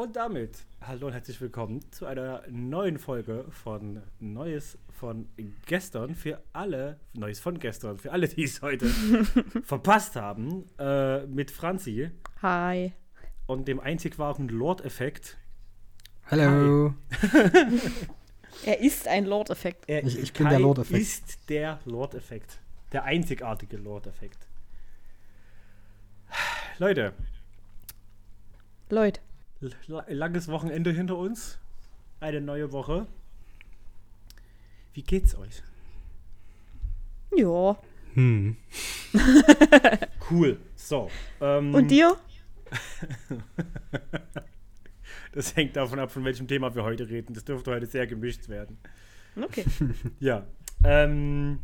Und damit hallo und herzlich willkommen zu einer neuen Folge von Neues von gestern für alle, Neues von gestern, für alle, die es heute verpasst haben, äh, mit Franzi Hi. und dem einzig wahren Lord-Effekt. Hallo. Er ist ein Lord-Effekt. Er- Ich- ich bin der Lord-Effekt. ist der Lord-Effekt. Der einzigartige Lord-Effekt. Leute, Leute. Langes Wochenende hinter uns. Eine neue Woche. Wie geht's euch? Ja. Hm. Cool. So. Ähm, Und dir? Das hängt davon ab, von welchem Thema wir heute reden. Das dürfte heute sehr gemischt werden. Okay. Ja. Ähm,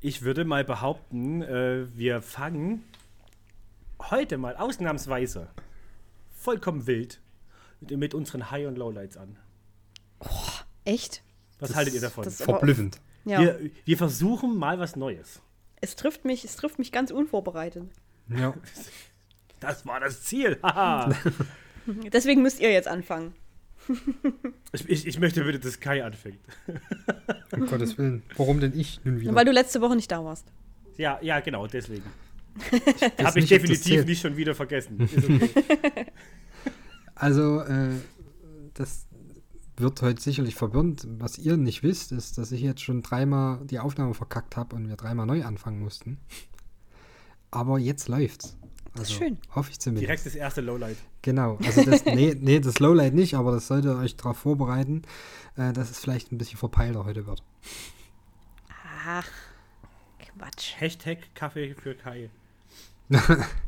ich würde mal behaupten, äh, wir fangen heute mal ausnahmsweise vollkommen wild mit, mit unseren High- und Lowlights an. Echt? Was Das- haltet ihr davon? das- aber- Verblüffend. Ja. wir, wir versuchen mal was Neues. Es trifft mich, es trifft mich ganz unvorbereitet. Ja. Das war das Ziel. Haha. Deswegen müsst ihr jetzt anfangen. ich, ich, ich möchte bitte, dass Kai anfängt. Um Gottes Willen. Warum denn ich nun wieder? Weil du letzte Woche nicht da warst. Ja, ja, genau, deswegen. Habe ich definitiv nicht schon wieder vergessen. Ist okay. Also, äh, das wird heute sicherlich verwirrend. Was ihr nicht wisst, ist, dass ich jetzt schon dreimal die Aufnahme verkackt habe und wir dreimal neu anfangen mussten. Aber jetzt läuft's. Also, ist schön. Hoffe ich zumindest. Direkt das erste Lowlight. Genau. Also das, nee, nee, das Lowlight nicht, aber das sollte euch darauf vorbereiten, äh, dass es vielleicht ein bisschen verpeilter heute wird. Ach, Quatsch. Hashtag Kaffee für Kai.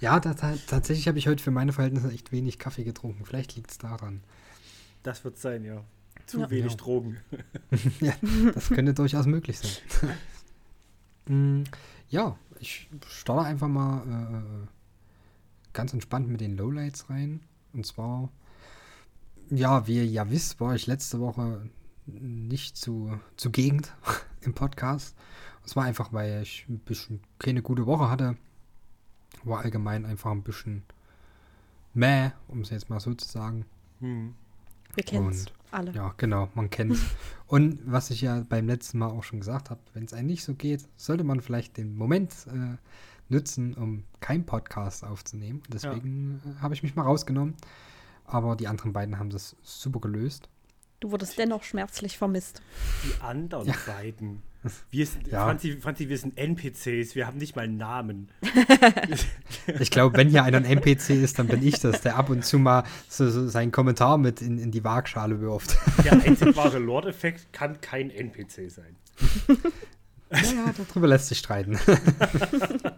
Ja, ta- tatsächlich habe ich heute für meine Verhältnisse echt wenig Kaffee getrunken. Vielleicht liegt es daran. Das wird sein, ja. Zu Ja. wenig Ja. Drogen. ja, das könnte durchaus möglich sein. Mm, ja, ich starte einfach mal äh, ganz entspannt mit den Lowlights rein. Und zwar, ja, wie ihr ja wisst, war ich letzte Woche nicht zu, zu Gegend im Podcast. Es war einfach, weil ich ein bisschen keine gute Woche hatte. War allgemein einfach ein bisschen mäh, um es jetzt mal so zu sagen. Hm. Wir kennen's Und- alle. Ja, genau, man kennt Und was ich ja beim letzten Mal auch schon gesagt habe, wenn es einem nicht so geht, sollte man vielleicht den Moment äh, nutzen, um keinen Podcast aufzunehmen. Deswegen äh, habe ich mich mal rausgenommen. Aber die anderen beiden haben das super gelöst. Du wurdest dennoch schmerzlich vermisst. Die anderen Ja. beiden. Wir sind, Ja. Franzi, Franzi, wir sind NPCs, wir haben nicht mal einen Namen. Ich glaube, wenn hier einer ein NPC ist, dann bin ich das, der ab und zu mal so, so seinen Kommentar mit in, in die Waagschale wirft. Der einzig wahre Lord-Effekt kann kein NPC sein. Naja, darüber lässt sich streiten.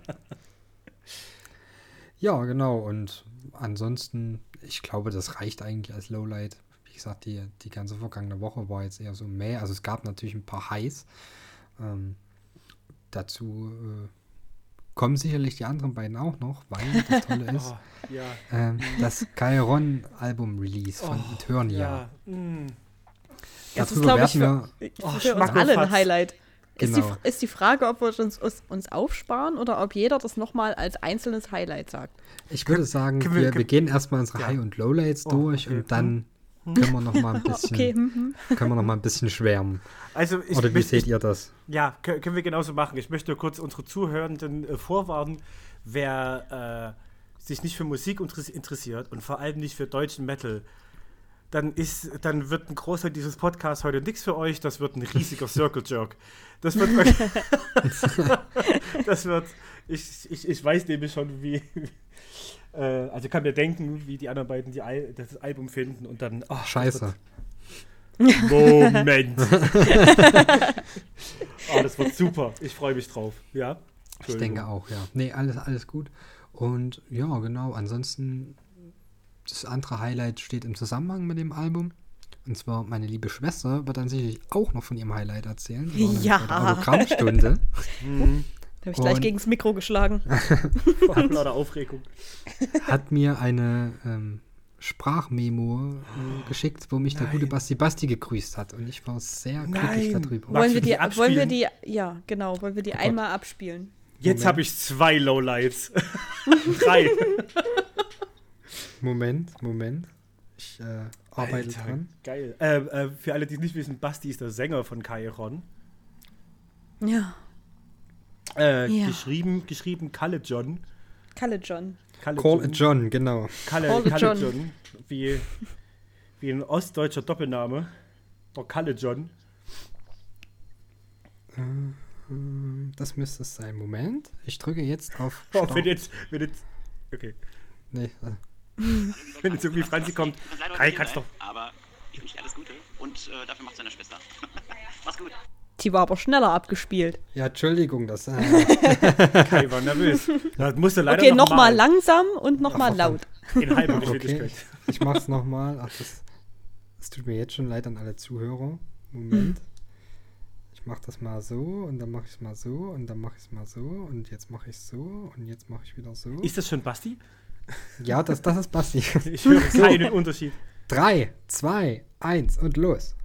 ja, genau. Und ansonsten, ich glaube, das reicht eigentlich als Lowlight. Wie gesagt, die, die ganze vergangene Woche war jetzt eher so mehr. Also es gab natürlich ein paar Highs. Ähm, dazu äh, kommen sicherlich die anderen beiden auch noch, weil das Tolle ist, Oh, ja. ähm, das Kairon-Album-Release von Oh, Eternia. Ja. hm. Das ist, glaube ich, für, wir für Oh, uns Schmackofatz. alle ein Highlight. Ist, die, Genau. ist die Frage, ob wir uns, uns, uns aufsparen oder ob jeder das nochmal als einzelnes Highlight sagt. Ich würde sagen, können wir, wir- wir, gehen erstmal unsere Ja. High- und Lowlights Oh, durch okay. und dann können wir noch mal ein bisschen, Okay, hm, hm. können wir noch mal ein bisschen schwärmen. Also, ich Oder wie möchte- seht ihr das? Ja, kö- können wir genauso machen. Ich möchte kurz unsere Zuhörenden äh, vorwarnen, wer äh, sich nicht für Musik interess- interessiert und vor allem nicht für deutschen Metal, dann, ist, dann wird ein Großteil dieses Podcasts heute nichts für euch. Das wird ein riesiger Circle Jerk. Das wird. das wird. Ich, ich, ich weiß nämlich schon, wie. Äh, also kann mir denken, wie die anderen beiden die Al das Album finden und dann. Oh, Scheiße. Moment. oh, das wird super. Ich freue mich drauf. Ja. Ich denke auch, ja. Nee, alles, alles gut. Und ja, genau. Ansonsten, das andere Highlight steht im Zusammenhang mit dem Album. Und zwar meine liebe Schwester wird dann sicherlich auch noch von ihrem Highlight erzählen. Ja. Autogrammstunde. Mhm. Da habe ich gleich gegen das Mikro geschlagen. Vor lauter Aufregung. hat mir eine ähm, Sprachmemo äh, geschickt, wo mich der gute Nein. Basti Basti gegrüßt hat. Und ich war sehr glücklich Nein. darüber. Wollen wir, die wollen wir die, ja, genau, wollen wir die Gott. einmal abspielen? Jetzt habe ich zwei Lowlights. Drei. Moment, Moment. Ich äh, arbeite Alter, dran. Geil. Äh, äh, für alle, die es nicht wissen, Basti ist der Sänger von Kairon. Ja. Äh, Ja. Geschrieben, geschrieben Kalle John. Kalle John. Kalle Call it John, genau. Kalle, Call Kalle John. John. Wie, wie ein ostdeutscher Doppelname. Der Kalle John. Ähm, Das müsste es sein. Moment. Ich drücke jetzt auf. Oh, Start. wenn jetzt, wenn jetzt, okay. Nee, äh, Wenn jetzt irgendwie Franzi kommt. Kai, kannst doch. Aber ich wünsche dir alles Gute und äh, dafür macht seine Schwester. Mach's gut. Die war aber schneller abgespielt. ja, Entschuldigung, das. Äh, Kai war nervös. Das musste leider Okay, noch nochmal mal langsam und nochmal laut. In halber okay, Geschwindigkeit. ich, ich mach's nochmal. Ach, das, das tut mir jetzt schon leid an alle Zuhörer. Moment. Ich mach das mal so und dann mach ich's mal so und dann mach ich's mal so und jetzt mach ich's so und jetzt mach ich wieder so. Ist das schon Basti? ja, das, das ist Basti. Ich höre keinen Unterschied. Drei, zwei, eins und los.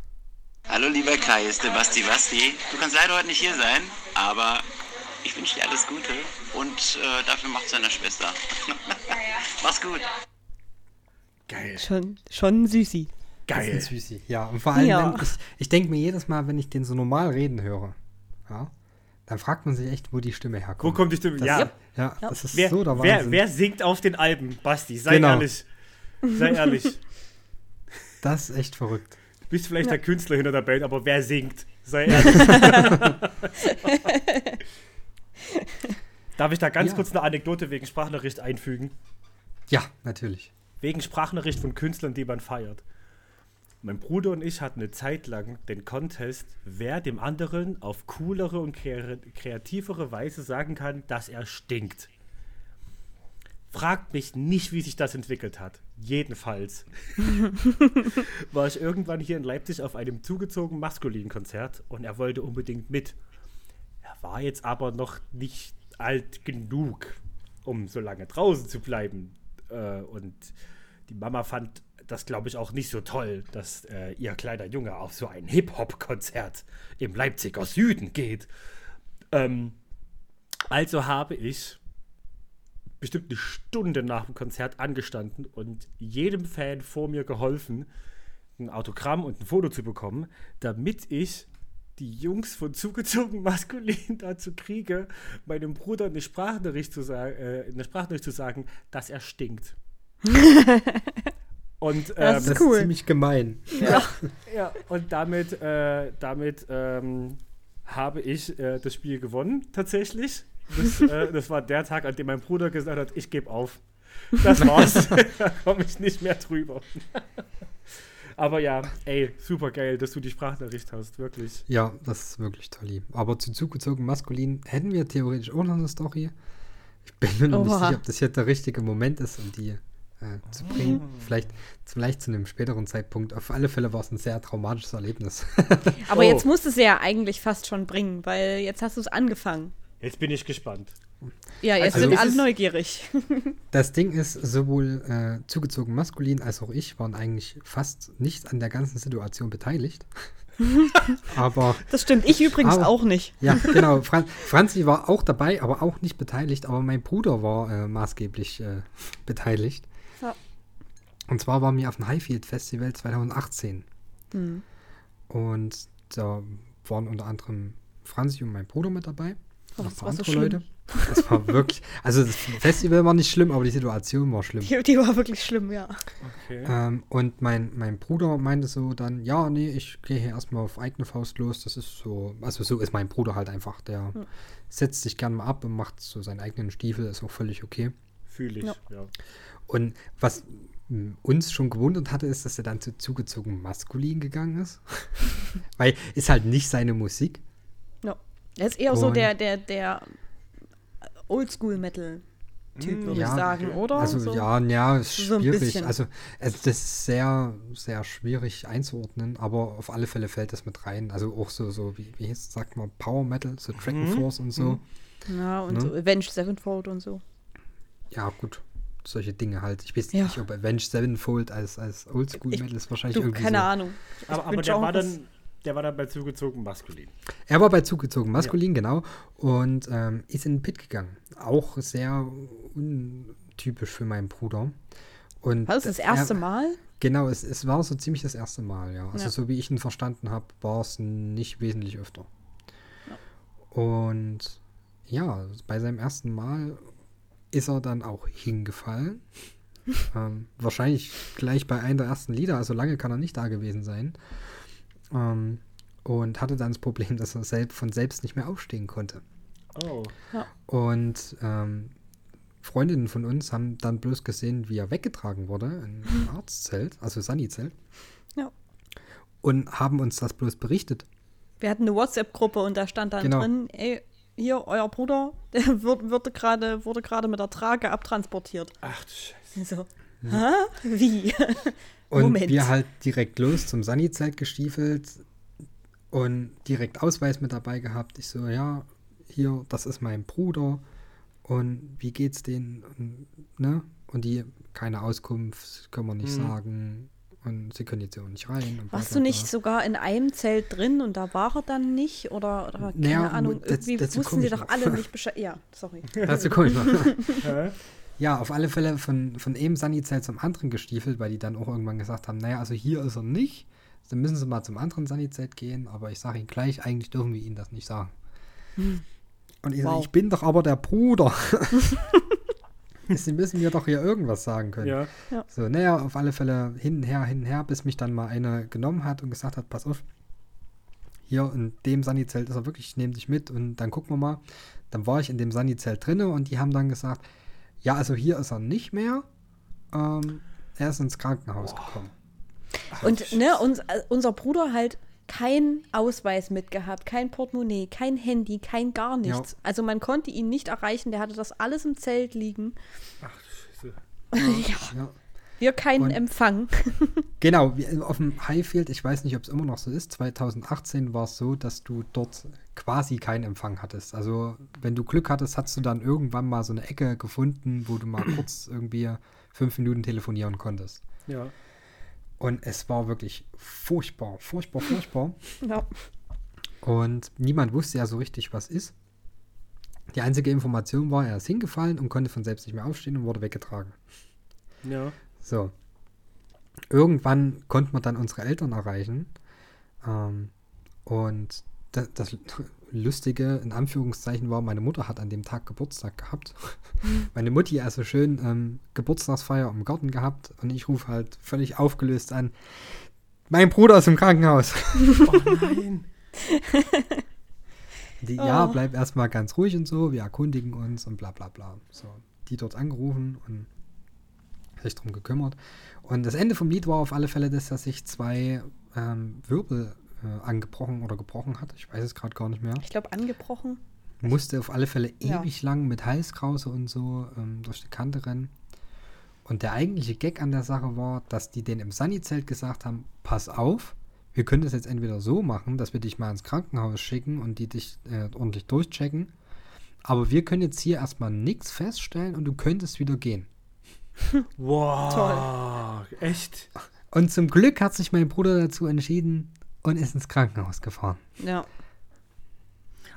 Hallo lieber Kai, ist der Basti Basti. Du kannst leider heute nicht hier sein, aber ich wünsche dir alles Gute und äh, dafür macht seine Schwester. Mach's gut. Geil. Schon, schon süßi. Das Geil. ist Süßi. Ja, und vor allem, Ja. wenn ich, ich denke mir jedes Mal, wenn ich den so normal reden höre, ja, dann fragt man sich echt, wo die Stimme herkommt. Wo kommt die Stimme? das, ja. Ja, Ja. das ist Wer, so der wer, wer singt auf den Alben? Basti, sei Genau. ehrlich. Sei ehrlich. Das ist echt verrückt. Du bist vielleicht der Künstler hinter der Band, aber wer singt? Sei ehrlich. Darf ich da ganz Ja. kurz eine Anekdote wegen Sprachnachricht einfügen? Ja, natürlich. Wegen Sprachnachricht von Künstlern, die man feiert. Mein Bruder und ich hatten eine Zeit lang den Contest, wer dem anderen auf coolere und kre kreativere Weise sagen kann, dass er stinkt. Fragt mich nicht, wie sich das entwickelt hat. Jedenfalls war ich irgendwann hier in Leipzig auf einem zugezogenen Maskulin-Konzert und er wollte unbedingt mit. Er war jetzt aber noch nicht alt genug, um so lange draußen zu bleiben. Äh, und die Mama fand das, glaube ich, auch nicht so toll, dass äh, ihr kleiner Junge auf so ein Hip-Hop-Konzert im Leipziger Süden geht. Ähm, also habe ich bestimmt eine Stunde nach dem Konzert angestanden und jedem Fan vor mir geholfen, ein Autogramm und ein Foto zu bekommen, damit ich die Jungs von zugezogen maskulin dazu kriege, meinem Bruder eine Sprachnachricht zu, sa äh, eine Sprachnachricht zu sagen, dass er stinkt. und ähm, Das Das cool. ist ziemlich gemein. ja, und damit, äh, damit ähm, habe ich äh, das Spiel gewonnen, tatsächlich. Das, äh, das war der Tag, an dem mein Bruder gesagt hat, ich gebe auf. Das war's. da komme ich nicht mehr drüber. Aber ja, ey, super geil, dass du die Sprachnachricht hast, wirklich. Ja, das ist wirklich toll. Aber zu zugezogen maskulin hätten wir theoretisch auch noch eine Story. Ich bin mir noch nicht sicher, ob das jetzt der richtige Moment ist, um die äh, zu bringen. Vielleicht, vielleicht zu einem späteren Zeitpunkt. Auf alle Fälle war es ein sehr traumatisches Erlebnis. Aber Oh. jetzt musst du es ja eigentlich fast schon bringen, weil jetzt hast du es angefangen. Jetzt bin ich gespannt. Ja, jetzt Also sind alle neugierig. Das Ding ist, sowohl äh, zugezogen maskulin als auch ich waren eigentlich fast nicht an der ganzen Situation beteiligt. aber Das stimmt. Ich übrigens Aber- auch nicht. ja, genau. Fran Franzi war auch dabei, aber auch nicht beteiligt. Aber mein Bruder war äh, maßgeblich äh, beteiligt. Ja. Und zwar waren wir auf dem Highfield Festival 2018. Hm. Und da waren unter anderem Franzi und mein Bruder mit dabei. Oh, das war so schlimm. Leute. Das war wirklich, also das Festival war nicht schlimm, aber die Situation war schlimm. Die, die war wirklich schlimm, ja. Okay. Ähm, und mein, mein Bruder meinte so dann, ja, nee, ich gehe hier erstmal auf eigene Faust los. Das ist so, also so ist mein Bruder halt einfach. Der setzt sich gern mal ab und macht so seinen eigenen Stiefel, ist auch völlig okay. Fühle ich, Ja. ja. Und was m, uns schon gewundert hatte, ist, dass er dann zu zugezogen maskulin gegangen ist. Weil ist halt nicht seine Musik. Er ist eher so Und- der, der, der Oldschool-Metal-Typ, würde Ja, ich sagen, okay. oder? Also so. ja, ja, ist So schwierig. Also es, das ist sehr, sehr schwierig einzuordnen, aber auf alle Fälle fällt das mit rein. Also auch so, so wie, wie hieß, sagt man, Power Metal, so Dragon Force und so. Ja, und Ne? so Avenged Sevenfold und so. Ja, gut. Solche Dinge halt. Ich weiß Ja. nicht, ob Avenged Sevenfold als, als Oldschool Ich- Metal ist wahrscheinlich Du, irgendwie keine so. Ahnung. Aber, aber bin der, war dann, der war dann bei zugezogen maskulin. Er war bei zugezogen maskulin, genau. Und ähm, ist in den Pit gegangen. Auch sehr untypisch für meinen Bruder. Und War das das erste er, Mal? Genau, es, es war so ziemlich das erste Mal, ja. Also Ja. so wie ich ihn verstanden habe, war es nicht wesentlich öfter. Und ja, bei seinem ersten Mal ist er dann auch hingefallen. ähm, wahrscheinlich gleich bei einem der ersten Lieder, also lange kann er nicht da gewesen sein. Ähm, und hatte dann das Problem, dass er selbst von selbst nicht mehr aufstehen konnte. Oh. Und ähm, Freundinnen von uns haben dann bloß gesehen, wie er weggetragen wurde in ein Arztzelt, also Sani-Zelt. Ja. Und haben uns das bloß berichtet. Wir hatten eine WhatsApp-Gruppe und da stand dann Genau. drin, ey, hier, euer Bruder, der wird, wurde gerade wurde gerade mit der Trage abtransportiert. Ach du Scheiße. So, hä? Wie? Und Moment. wir halt direkt los zum Sani-Zelt gestiefelt und direkt Ausweis mit dabei gehabt. Ich so, ja, hier, das ist mein Bruder. Und wie geht's denen? Und, ne? Und die, keine Auskunft, können wir nicht Mhm. sagen. Und sie können jetzt hier auch nicht rein. Warst du nicht sogar in einem Zelt drin und da war er dann nicht? Oder, oder keine Naja, Ahnung, das- irgendwie wussten sie doch noch. alle nicht Bescheid. Ja, sorry. Dazu komme ich noch. Ja, auf alle Fälle von, von einem Sunny-Zelt zum anderen gestiefelt, weil die dann auch irgendwann gesagt haben, naja, also hier ist er nicht. Dann müssen sie mal zum anderen Sunny-Zelt gehen, aber ich sage ihnen gleich, eigentlich dürfen wir ihnen das nicht sagen. Und ich sage, Wow. ich bin doch aber der Bruder. sie müssen mir doch hier irgendwas sagen können. Ja. So, naja, auf alle Fälle hin und her, hin und her, bis mich dann mal eine genommen hat und gesagt hat, pass auf, hier in dem Sunny-Zelt ist er wirklich, ich nehme dich mit und dann gucken wir mal. Dann war ich in dem Sunny-Zelt drinne und die haben dann gesagt, ja, also hier ist er nicht mehr. Ähm, er ist ins Krankenhaus gekommen. Und ne, uns, äh, unser Bruder halt kein Ausweis mitgehabt, kein Portemonnaie, kein Handy, kein gar nichts. Also man konnte ihn nicht erreichen, der hatte das alles im Zelt liegen. Ach du Scheiße. ja, Ja. wir keinen Und- Empfang. Genau, wie- auf dem Highfield, ich weiß nicht, ob es immer noch so ist, 2018 war es so, dass du dort quasi keinen Empfang hattest. Also, wenn du Glück hattest, hast du dann irgendwann mal so eine Ecke gefunden, wo du mal kurz irgendwie fünf Minuten telefonieren konntest. Ja. Und es war wirklich furchtbar, furchtbar, furchtbar. ja. Und niemand wusste ja so richtig, was ist. Die einzige Information war, er ist hingefallen und konnte von selbst nicht mehr aufstehen und wurde weggetragen. Ja. So. Irgendwann konnte man dann unsere Eltern erreichen. Ähm, und das, das Lustige, in Anführungszeichen, war, meine Mutter hat an dem Tag Geburtstag gehabt. meine Mutti also schön ähm, Geburtstagsfeier im Garten gehabt und ich rufe halt völlig aufgelöst an. Mein Bruder ist im Krankenhaus. Oh nein. Die, Ja, Oh. bleib erstmal ganz ruhig und so, wir erkundigen uns und bla bla bla. So, die dort angerufen und sich drum gekümmert. Und das Ende vom Lied war auf alle Fälle, dass er sich zwei ähm, Wirbel äh, angebrochen oder gebrochen hat. Ich weiß es gerade gar nicht mehr. Ich glaube, angebrochen. Musste auf alle Fälle Ja. ewig lang mit Halskrause und so ähm, durch die Kante rennen. Und der eigentliche Gag an der Sache war, dass die denen im Sunny-Zelt gesagt haben, pass auf, wir können das jetzt entweder so machen, dass wir dich mal ins Krankenhaus schicken und die dich äh, ordentlich durchchecken. Aber wir können jetzt hier erstmal nichts feststellen und du könntest wieder gehen. Wow. Echt? Und zum Glück hat sich mein Bruder dazu entschieden und ist ins Krankenhaus gefahren. Ja.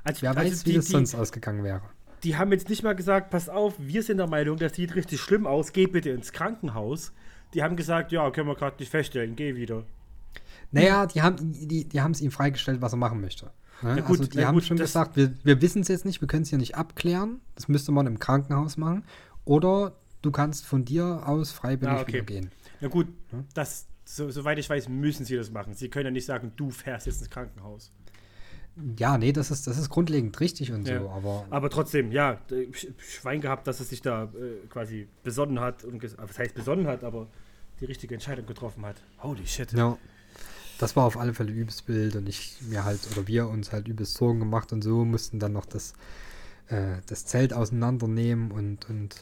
Also, Wer also weiß, wie die, das die, sonst ausgegangen wäre. Die haben jetzt nicht mal gesagt, pass auf, wir sind der Meinung, das sieht richtig schlimm aus, geh bitte ins Krankenhaus. Die haben gesagt, ja, können wir gerade nicht feststellen, geh wieder. Naja, die haben die, die haben es ihm freigestellt, was er machen möchte. Ne? Na gut, also die haben gut, schon gesagt, wir, wir wissen es jetzt nicht, wir können es hier nicht abklären. Das müsste man im Krankenhaus machen. Oder du kannst von dir aus freiwillig Ja, okay. wieder gehen. Na gut, das, so, soweit ich weiß, müssen sie das machen. Sie können ja nicht sagen, du fährst jetzt ins Krankenhaus. Ja, nee, das ist, das ist grundlegend richtig und Ja. so, aber Aber trotzdem, ja, Sch- Schwein gehabt, dass es sich da äh, quasi besonnen hat und was heißt besonnen hat, aber die richtige Entscheidung getroffen hat. Holy shit. ja, das war auf alle Fälle übelst wild und ich mir halt, oder wir uns halt übelst Sorgen gemacht und so, mussten dann noch das, äh, das Zelt auseinandernehmen und, und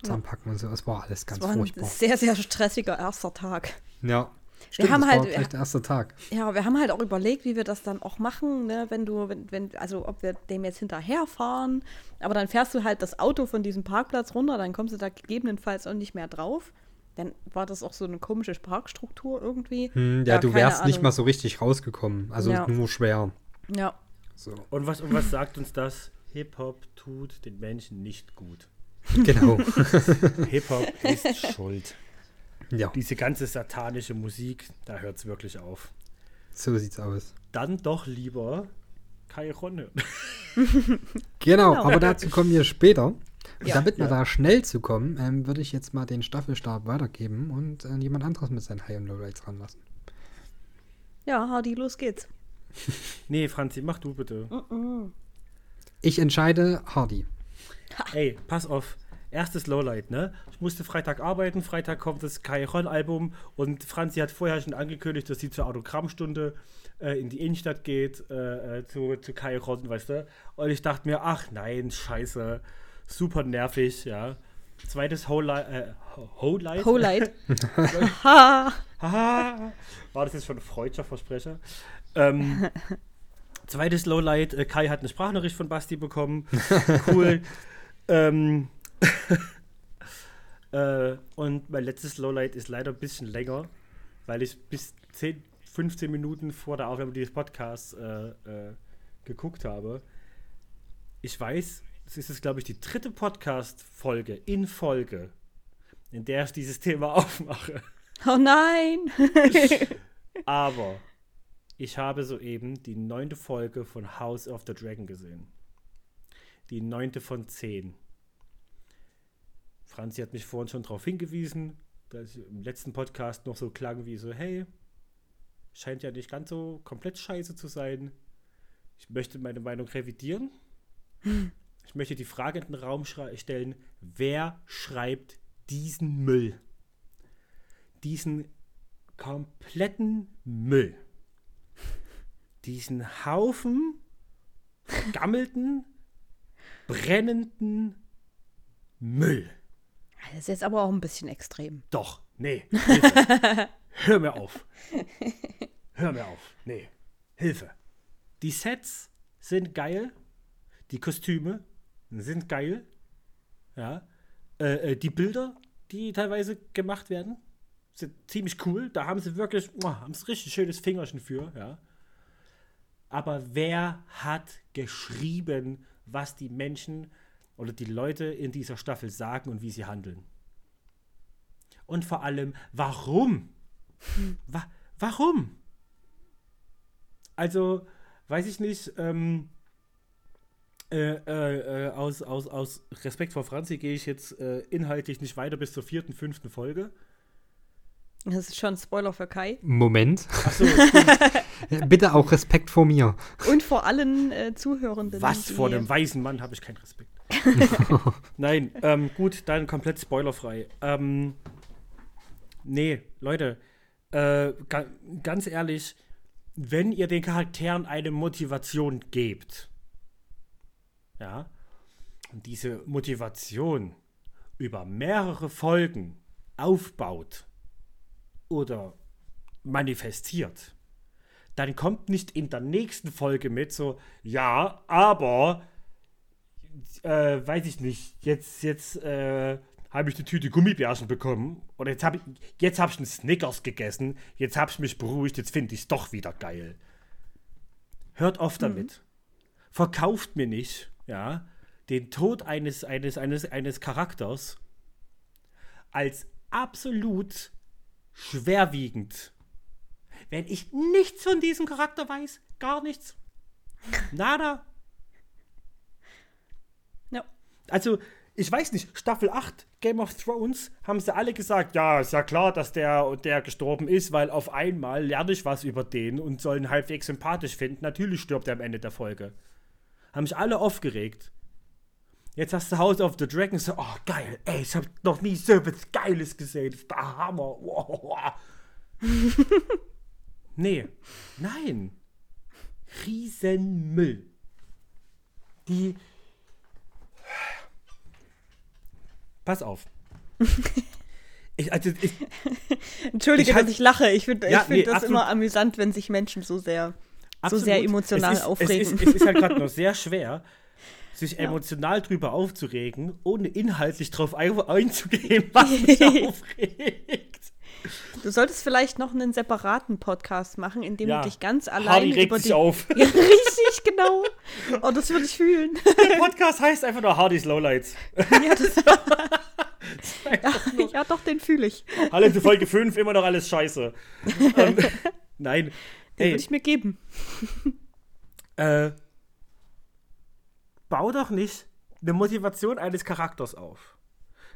zusammenpacken und so. Es war alles ganz Das war ein furchtbar. sehr, sehr stressiger erster Tag. Ja. Stimmt, haben das halt- war gleich der erste Tag. Ja, wir haben halt auch überlegt, wie wir das dann auch machen, ne? wenn du, wenn, wenn, also ob wir dem jetzt hinterherfahren, aber dann fährst du halt das Auto von diesem Parkplatz runter, dann kommst du da gegebenenfalls auch nicht mehr drauf. Dann war das auch so eine komische Parkstruktur irgendwie. Hm, ja, du keine wärst nicht Ahnung. mal so richtig rausgekommen. Also Ja. nur schwer. Ja, So. Und was, und was sagt uns das? Hip-Hop tut den Menschen nicht gut. Genau. Hip-Hop ist schuld. Ja, Diese ganze satanische Musik, da hört es wirklich auf. so sieht's aus. Dann doch lieber Kai Ronne. Genau, Genau. aber dazu kommen wir später. Ja. Damit wir Ja. da schnell zu kommen, ähm, würde ich jetzt mal den Staffelstab weitergeben und äh, jemand anderes mit seinen High- und Lowlights ranlassen. Ja, Hardy, los geht's. Nee, Franzi, mach du bitte. Ich entscheide Hardy. Ey, pass auf. Erstes Lowlight, ne? Ich musste Freitag arbeiten. Freitag kommt das Kai Ron-Album und Franzi hat vorher schon angekündigt, dass sie zur Autogrammstunde äh, in die Innenstadt geht, äh, äh, zu, zu Kai Ron, weißt du? Und ich dachte mir, ach nein, scheiße. Super nervig, ja. Zweites Whole äh, Holight. ha! Haha. War das jetzt schon ein freudscher Versprecher? Ähm, zweites Lowlight, äh, Kai hat eine Sprachnachricht von Basti bekommen. Cool. ähm, äh, und mein letztes Lowlight ist leider ein bisschen länger, weil ich bis 10, 15 Minuten vor der Aufnahme dieses Podcasts äh, äh, geguckt habe. Ich weiß, es ist jetzt, glaube ich, die dritte Podcast-Folge in Folge, in der ich dieses Thema aufmache. Oh nein! Aber ich habe soeben die neunte Folge von House of the Dragon gesehen. Die neunte von zehn. Franzi hat mich vorhin schon darauf hingewiesen, dass ich im letzten Podcast noch so klang wie so, hey, scheint ja nicht ganz so komplett scheiße zu sein. Ich möchte meine Meinung revidieren. Ich möchte die Frage in den Raum stellen, wer schreibt diesen Müll? Diesen kompletten Müll. Diesen Haufen vergammelten, brennenden Müll. Das ist jetzt aber auch ein bisschen extrem. Doch, nee. Hilfe. Hör mir auf. Hör mir auf. Nee. Hilfe. Die Sets sind geil. Die Kostüme sind geil. Ja. Äh, äh, die Bilder, die teilweise gemacht werden, sind ziemlich cool. Da haben sie wirklich, oh, haben sie richtig schönes Fingerchen für, ja. Aber wer hat geschrieben, was die Menschen oder die Leute in dieser Staffel sagen und wie sie handeln? Und vor allem, warum? Wa warum? Also, weiß ich nicht, ähm, äh, äh, äh, aus, aus, aus Respekt vor Franzi gehe ich jetzt äh, inhaltlich nicht weiter bis zur vierten, fünften Folge. Das ist schon ein Spoiler für Kai. Moment. Achso, Bitte auch Respekt vor mir. Und vor allen äh, Zuhörenden. was vor einem weisen Mann habe ich keinen Respekt. Nein, ähm, gut, dann komplett spoilerfrei. Ähm, nee, Leute, äh, ga ganz ehrlich, wenn ihr den Charakteren eine Motivation gebt, ja, und diese Motivation über mehrere Folgen aufbaut oder manifestiert, dann kommt nicht in der nächsten Folge mit so, ja, aber, äh, weiß ich nicht, jetzt, jetzt, äh, habe ich eine Tüte Gummibärchen bekommen oder jetzt habe ich, jetzt habe ich einen Snickers gegessen, jetzt habe ich mich beruhigt, jetzt finde ich es doch wieder geil. Hört auf damit. Verkauft mir nicht, ja, den Tod eines, eines, eines, eines Charakters als absolut schwerwiegend. Wenn ich nichts von diesem Charakter weiß, gar nichts. Nada. Ja. Also, ich weiß nicht, Staffel 8 Game of Thrones haben sie alle gesagt, ja, ist ja klar, dass der und der gestorben ist, weil auf einmal lerne ich was über den und soll ihn halbwegs sympathisch finden. Natürlich stirbt er am Ende der Folge. Haben sich alle aufgeregt. Jetzt hast du House of the Dragon so, oh geil, ey, ich hab noch nie so was Geiles gesehen. Das ist der Hammer. Wow. nee, nein. Riesenmüll. Die. Pass auf. Ich, also, ich, Entschuldige, Ich halt- dass ich lache. Ich finde Ja, ich find nee, das absolut. immer amüsant, wenn sich Menschen so sehr, so Absolut. sehr emotional es ist, aufregen. Es ist, es ist halt gerade noch sehr schwer, sich emotional drüber aufzuregen, ohne inhaltlich drauf ein, einzugehen, was mich aufregt. Du solltest vielleicht noch einen separaten Podcast machen, in dem Ja. du dich ganz Hardy allein regt über sich die. auf. Ja, richtig, genau. Oh, das würde ich fühlen. Der Podcast heißt einfach nur Hardys Lowlights. ja, das Ja, ja doch, den fühle ich. Alle zu Folge 5, immer noch alles scheiße. ähm, nein. Den würde ich mir geben. äh, bau doch nicht eine Motivation eines Charakters auf.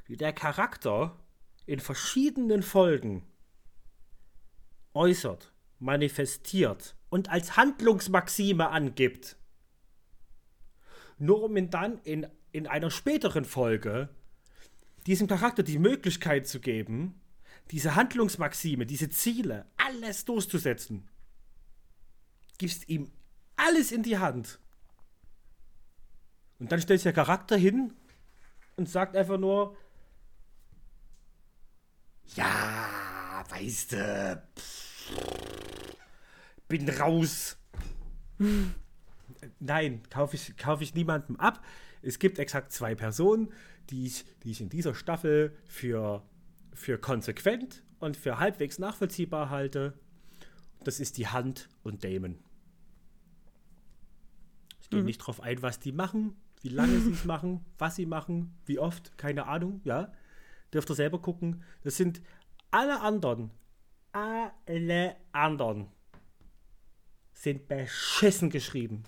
Wie der Charakter in verschiedenen Folgen äußert, manifestiert und als Handlungsmaxime angibt. Nur um ihn dann in, in einer späteren Folge diesem Charakter die Möglichkeit zu geben, diese Handlungsmaxime, diese Ziele, alles durchzusetzen. Gibst ihm alles in die Hand. Und dann stellt sich der Charakter hin und sagt einfach nur, ja, weißt du, bin raus. Nein, kaufe ich, kauf ich niemandem ab. Es gibt exakt zwei Personen, die ich, die ich in dieser Staffel für, für konsequent und für halbwegs nachvollziehbar halte. Das ist die Hand und Damon. Ich gehe nicht drauf ein, was die machen, wie lange sie es machen, was sie machen, wie oft, keine Ahnung, ja. Dürft ihr selber gucken. Das sind alle anderen, alle anderen sind beschissen geschrieben.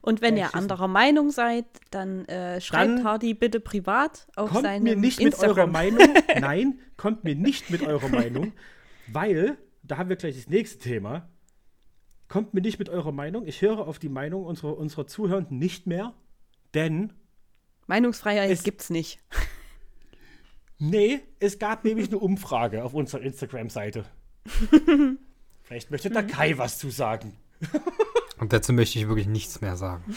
Und wenn Ja, ihr anderer Meinung seid, dann äh, schreibt Dann Hardy bitte privat auf kommt seinem mir nicht mit eurer Instagram. Meinung. Nein, kommt mir nicht mit eurer Meinung, weil, da haben wir gleich das nächste Thema. Kommt mir nicht mit eurer Meinung. Ich höre auf die Meinung unserer, unserer Zuhörenden nicht mehr, denn, Meinungsfreiheit Es- gibt's nicht. Nee, es gab nämlich eine Umfrage auf unserer Instagram-Seite. Vielleicht möchte da Kai was zu sagen. Und dazu möchte ich wirklich nichts mehr sagen.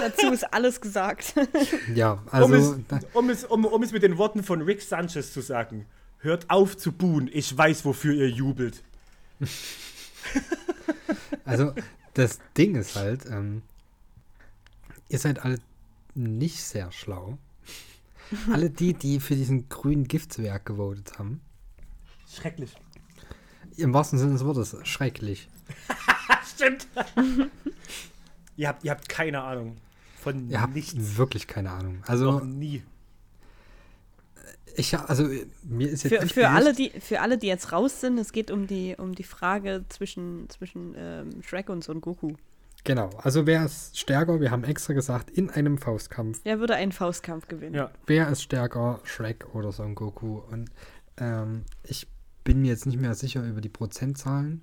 Dazu ist alles gesagt. Ja, Um, also es, da, um, es, um, um es mit den Worten von Rick Sanchez zu sagen. Hört auf zu buhen. Ich weiß, wofür ihr jubelt. also das Ding ist halt, ähm, ihr seid alle nicht sehr schlau. Alle die, die für diesen grünen Giftswerk gewotet haben, Schrecklich. im wahrsten Sinne des Wortes schrecklich. Stimmt. ihr, habt, ihr habt keine Ahnung von Ihr habt nichts. wirklich keine Ahnung. Noch Also nie. ich, also mir ist jetzt Für, für, alle, die, für alle, die jetzt raus sind, es geht um die, um die Frage zwischen, zwischen ähm, Shrek und Son Goku. Genau, also wer ist stärker? Wir haben extra gesagt, in einem Faustkampf. Wer würde einen Faustkampf gewinnen? Ja. Wer ist stärker, Shrek oder Son Goku? Und ähm, ich bin mir jetzt nicht mehr sicher über die Prozentzahlen.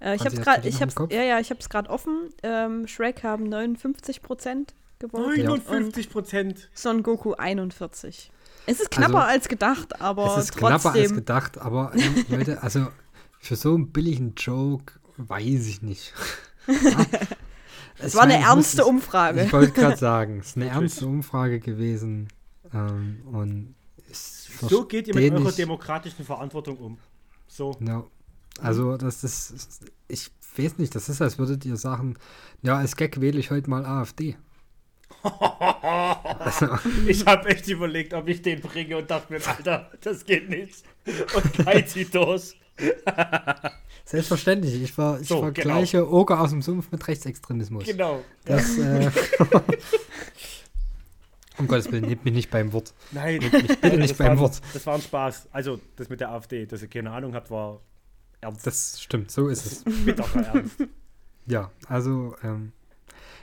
Äh, ich habe hast gerade, ich hab's, ja, ja, ich habe es gerade offen. Ähm, Shrek haben 59 Prozent gewotet und 59 Prozent. Son Goku 41. Es ist knapper Also, als gedacht, aber es ist trotzdem. knapper als gedacht, aber ähm, Leute, also für so einen billigen Joke weiß ich nicht. es war eine ernste Umfrage. Umfrage. Ich wollte gerade sagen, es ist eine ernste Umfrage gewesen. Ähm, und So geht ihr mit eurer demokratischen Verantwortung um. So. Ja. Also, das ist, ich weiß nicht, das ist, als würdet ihr sagen, ja, als Gag wähle ich heute mal AfD. also, Ich habe echt überlegt, ob ich den bringe und dachte mir, Alter, das geht nicht. Und Kai zieht durch. selbstverständlich, ich, ver, ich So, vergleiche Oger aus dem Sumpf mit Rechtsextremismus. Genau. Das, äh, um Gottes Willen, nehmt mich nicht beim Wort. Nein, bitte nicht das beim war, Wort. Das war ein Spaß. Also, das mit der AfD, dass ihr keine Ahnung habt, war ernst. Das stimmt, so ist es. Ernst. Ja, also, ähm,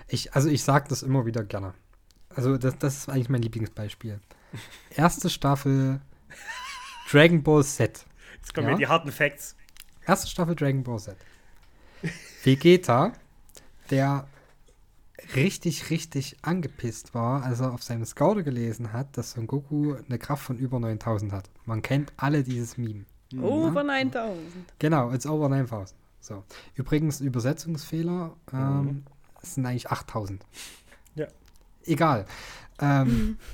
ich, also ich sage das immer wieder gerne. Also, das, das ist eigentlich mein Lieblingsbeispiel. Erste Staffel Dragon Ball Z. Jetzt kommen Ja. die harten Facts. Erste Staffel Dragon Ball Z. Vegeta, der richtig, richtig angepisst war, als er auf seinem Scouter gelesen hat, dass Son Goku eine Kraft von über 9000 hat. Man kennt alle dieses Meme. Over 9000. Genau, it's over 9000. So. Übrigens, Übersetzungsfehler ähm, Mhm. es sind eigentlich 8000. Ja. Egal. Ähm,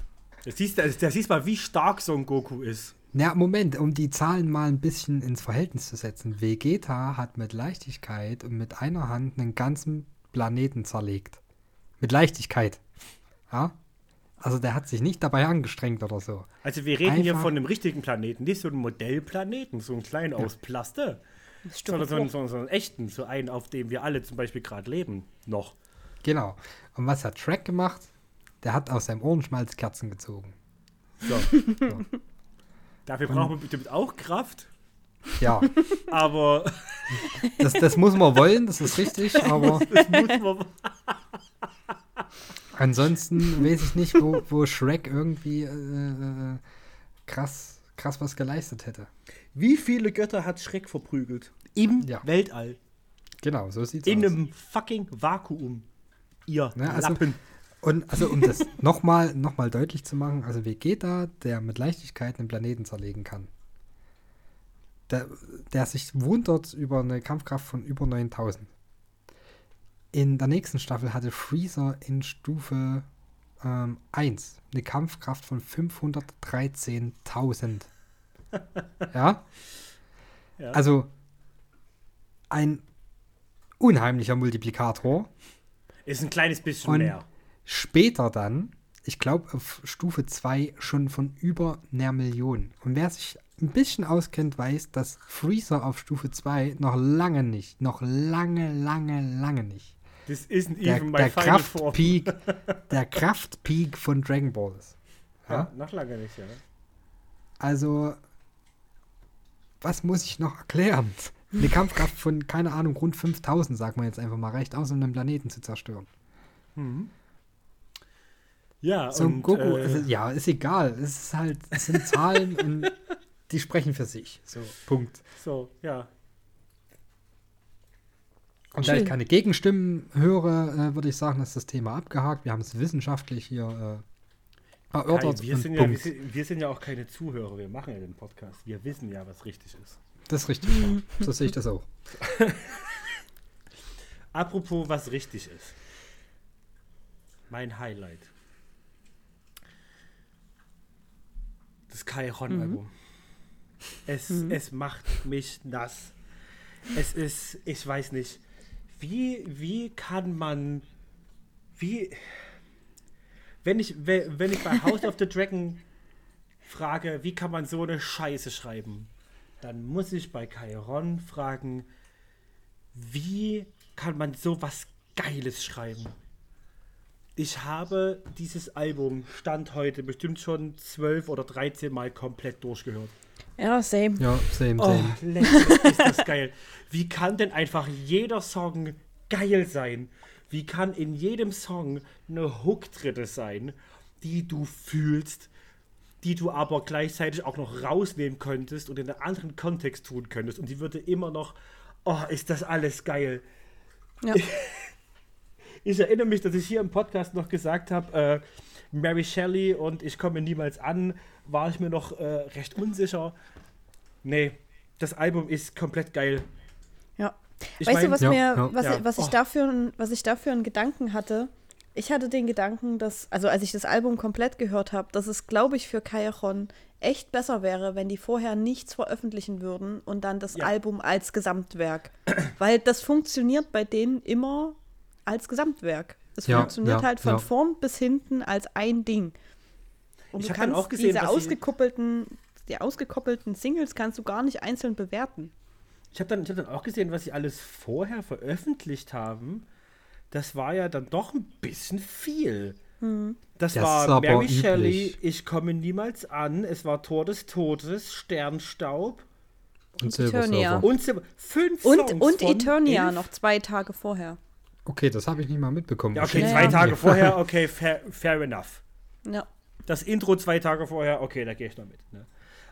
Da siehst, du- da siehst mal, wie stark Son Goku ist. Na, Moment, um die Zahlen mal ein bisschen ins Verhältnis zu setzen. Vegeta hat mit Leichtigkeit und mit einer Hand einen ganzen Planeten zerlegt. Mit Leichtigkeit. Ja? Also der hat sich nicht dabei angestrengt oder so. Also wir reden hier Einfach- von einem richtigen Planeten, nicht so einem Modellplaneten, so einen kleinen aus Plaste, sondern so einen, so, einen, so einen echten, so einen, auf dem wir alle zum Beispiel gerade leben, noch. Genau. Und was hat Shrek gemacht? Der hat aus seinem Ohrenschmalz Kerzen gezogen. So. So. Dafür braucht man bestimmt auch Kraft, Ja, aber das, das muss man wollen, das ist richtig, aber das muss man. ansonsten weiß ich nicht, wo, wo Shrek irgendwie äh, äh, krass, krass was geleistet hätte. Wie viele Götter hat Schreck verprügelt? Im Ja. Weltall. Genau, so sieht's In aus. einem fucking Vakuum. Ihr Ne, also- Lappen. Und also um das nochmal noch mal deutlich zu machen, also Vegeta, der mit Leichtigkeit einen Planeten zerlegen kann, der, der sich wundert über eine Kampfkraft von über 9000. In der nächsten Staffel hatte Freezer in Stufe ähm, 1 eine Kampfkraft von 513.000. ja? Ja. Also ein unheimlicher Multiplikator. Ist ein kleines bisschen Und mehr. Später dann, ich glaube auf Stufe 2 schon von über einer Million. Und wer sich ein bisschen auskennt, weiß, dass Freezer auf Stufe 2 noch lange nicht, noch lange, lange, lange nicht Das isn't der, even my der final. Kraftpeak, der Kraftpeak von Dragon Ball ist. Ja, Ja? noch lange nicht, ja. Also, was muss ich noch erklären? Eine Kampfkraft von, keine Ahnung, rund 5000, sagt man jetzt einfach mal, reicht aus, um einen Planeten zu zerstören. Ja, So ein und, Goku, äh, ist, ja, ist egal. Es ist halt, es sind Zahlen und die sprechen für sich. So, Punkt. so, ja. Und da ich keine Gegenstimmen höre, äh, würde ich sagen, ist das Thema abgehakt. Wir haben es wissenschaftlich hier äh, erörtert. Kai, wir, sind ja, wir, Punkt. sind, wir sind ja auch keine Zuhörer, wir machen ja den Podcast. Wir wissen ja, was richtig ist. Das ist richtig. ja. So sehe ich das auch. Apropos, was richtig ist. Mein Highlight. Das Kairon-Album. Es, es macht mich nass. Es ist, ich weiß nicht, wie, wie kann man, wie, wenn ich, we- wenn ich bei House of the Dragon frage, wie kann man so eine Scheiße schreiben, dann muss ich bei Kairon fragen, wie kann man so was Geiles schreiben? Ich habe dieses Album Stand heute bestimmt schon 12 oder 13 Mal komplett durchgehört. Ja, same. Ja, same, Oh, same. leck, ist das geil. Wie kann denn einfach jeder Song geil sein? Wie kann in jedem Song eine Hook drin sein, die du fühlst, die du aber gleichzeitig auch noch rausnehmen könntest und in einen anderen Kontext tun könntest und die würde immer noch, oh, ist das alles geil. Ja. Ich erinnere mich, dass ich hier im Podcast noch gesagt habe, äh, Mary Shelley und ich komme niemals an, war ich mir noch äh, recht unsicher. Nee, das Album ist komplett geil. Ja. Ich weißt mein- du, was, Ja, mir, was, Ja. was, ich Oh. dafür, was ich dafür einen Gedanken hatte? Ich hatte den Gedanken, dass, also als ich das Album komplett gehört habe, dass es, glaube ich, für Kajaron echt besser wäre, wenn die vorher nichts veröffentlichen würden und dann das Ja. Album als Gesamtwerk. Weil das funktioniert bei denen immer als Gesamtwerk. Es Ja, funktioniert ja, halt von ja. vorn bis hinten als ein Ding. Und Ich du kannst auch gesehen, diese ausgekoppelten, die ausgekoppelten Singles kannst du gar nicht einzeln bewerten. Ich habe dann, ich hab dann auch gesehen, was sie alles vorher veröffentlicht haben. Das war ja dann doch ein bisschen viel. Das, Das ist war aber Mary üblich. Shelley, Ich komme niemals an. Es war Tor des Todes, Sternstaub Und Silver Eternia. Und fünf Und, Songs und von Eternia elf. noch zwei Tage vorher. Okay, das habe ich nicht mal mitbekommen. Ja, okay, Ja, zwei ja. Tage vorher, okay, fair, fair enough. Ja. Das Intro zwei Tage vorher, okay, da gehe ich noch mit. Ne?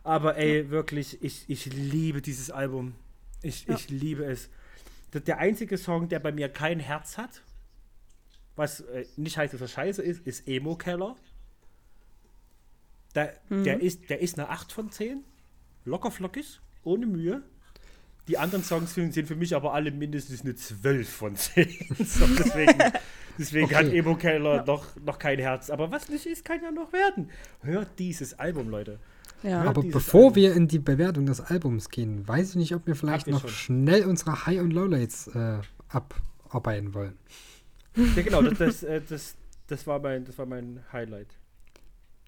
Aber ey, wirklich, ich, ich liebe dieses Album. Ich, Ja. ich liebe es. Der einzige Song, der bei mir kein Herz hat, was äh, nicht heißt, dass er scheiße ist, ist Emo Keller. Der, der, ist, der ist eine 8 von 10. Locker flockig, ohne Mühe. Die anderen Songs sind sind für mich aber alle mindestens eine 12 von 10. so, deswegen deswegen Okay. hat Emo Keller noch, noch kein Herz. Aber was nicht ist, kann ja noch werden. Hört dieses Album, Leute. Ja. Aber bevor Album. wir in die Bewertung des Albums gehen, weiß ich nicht, ob wir vielleicht noch schon. schnell unsere High- und Lowlights äh, abarbeiten wollen. Ja, genau, das, das, äh, das, das, war mein, das war mein Highlight.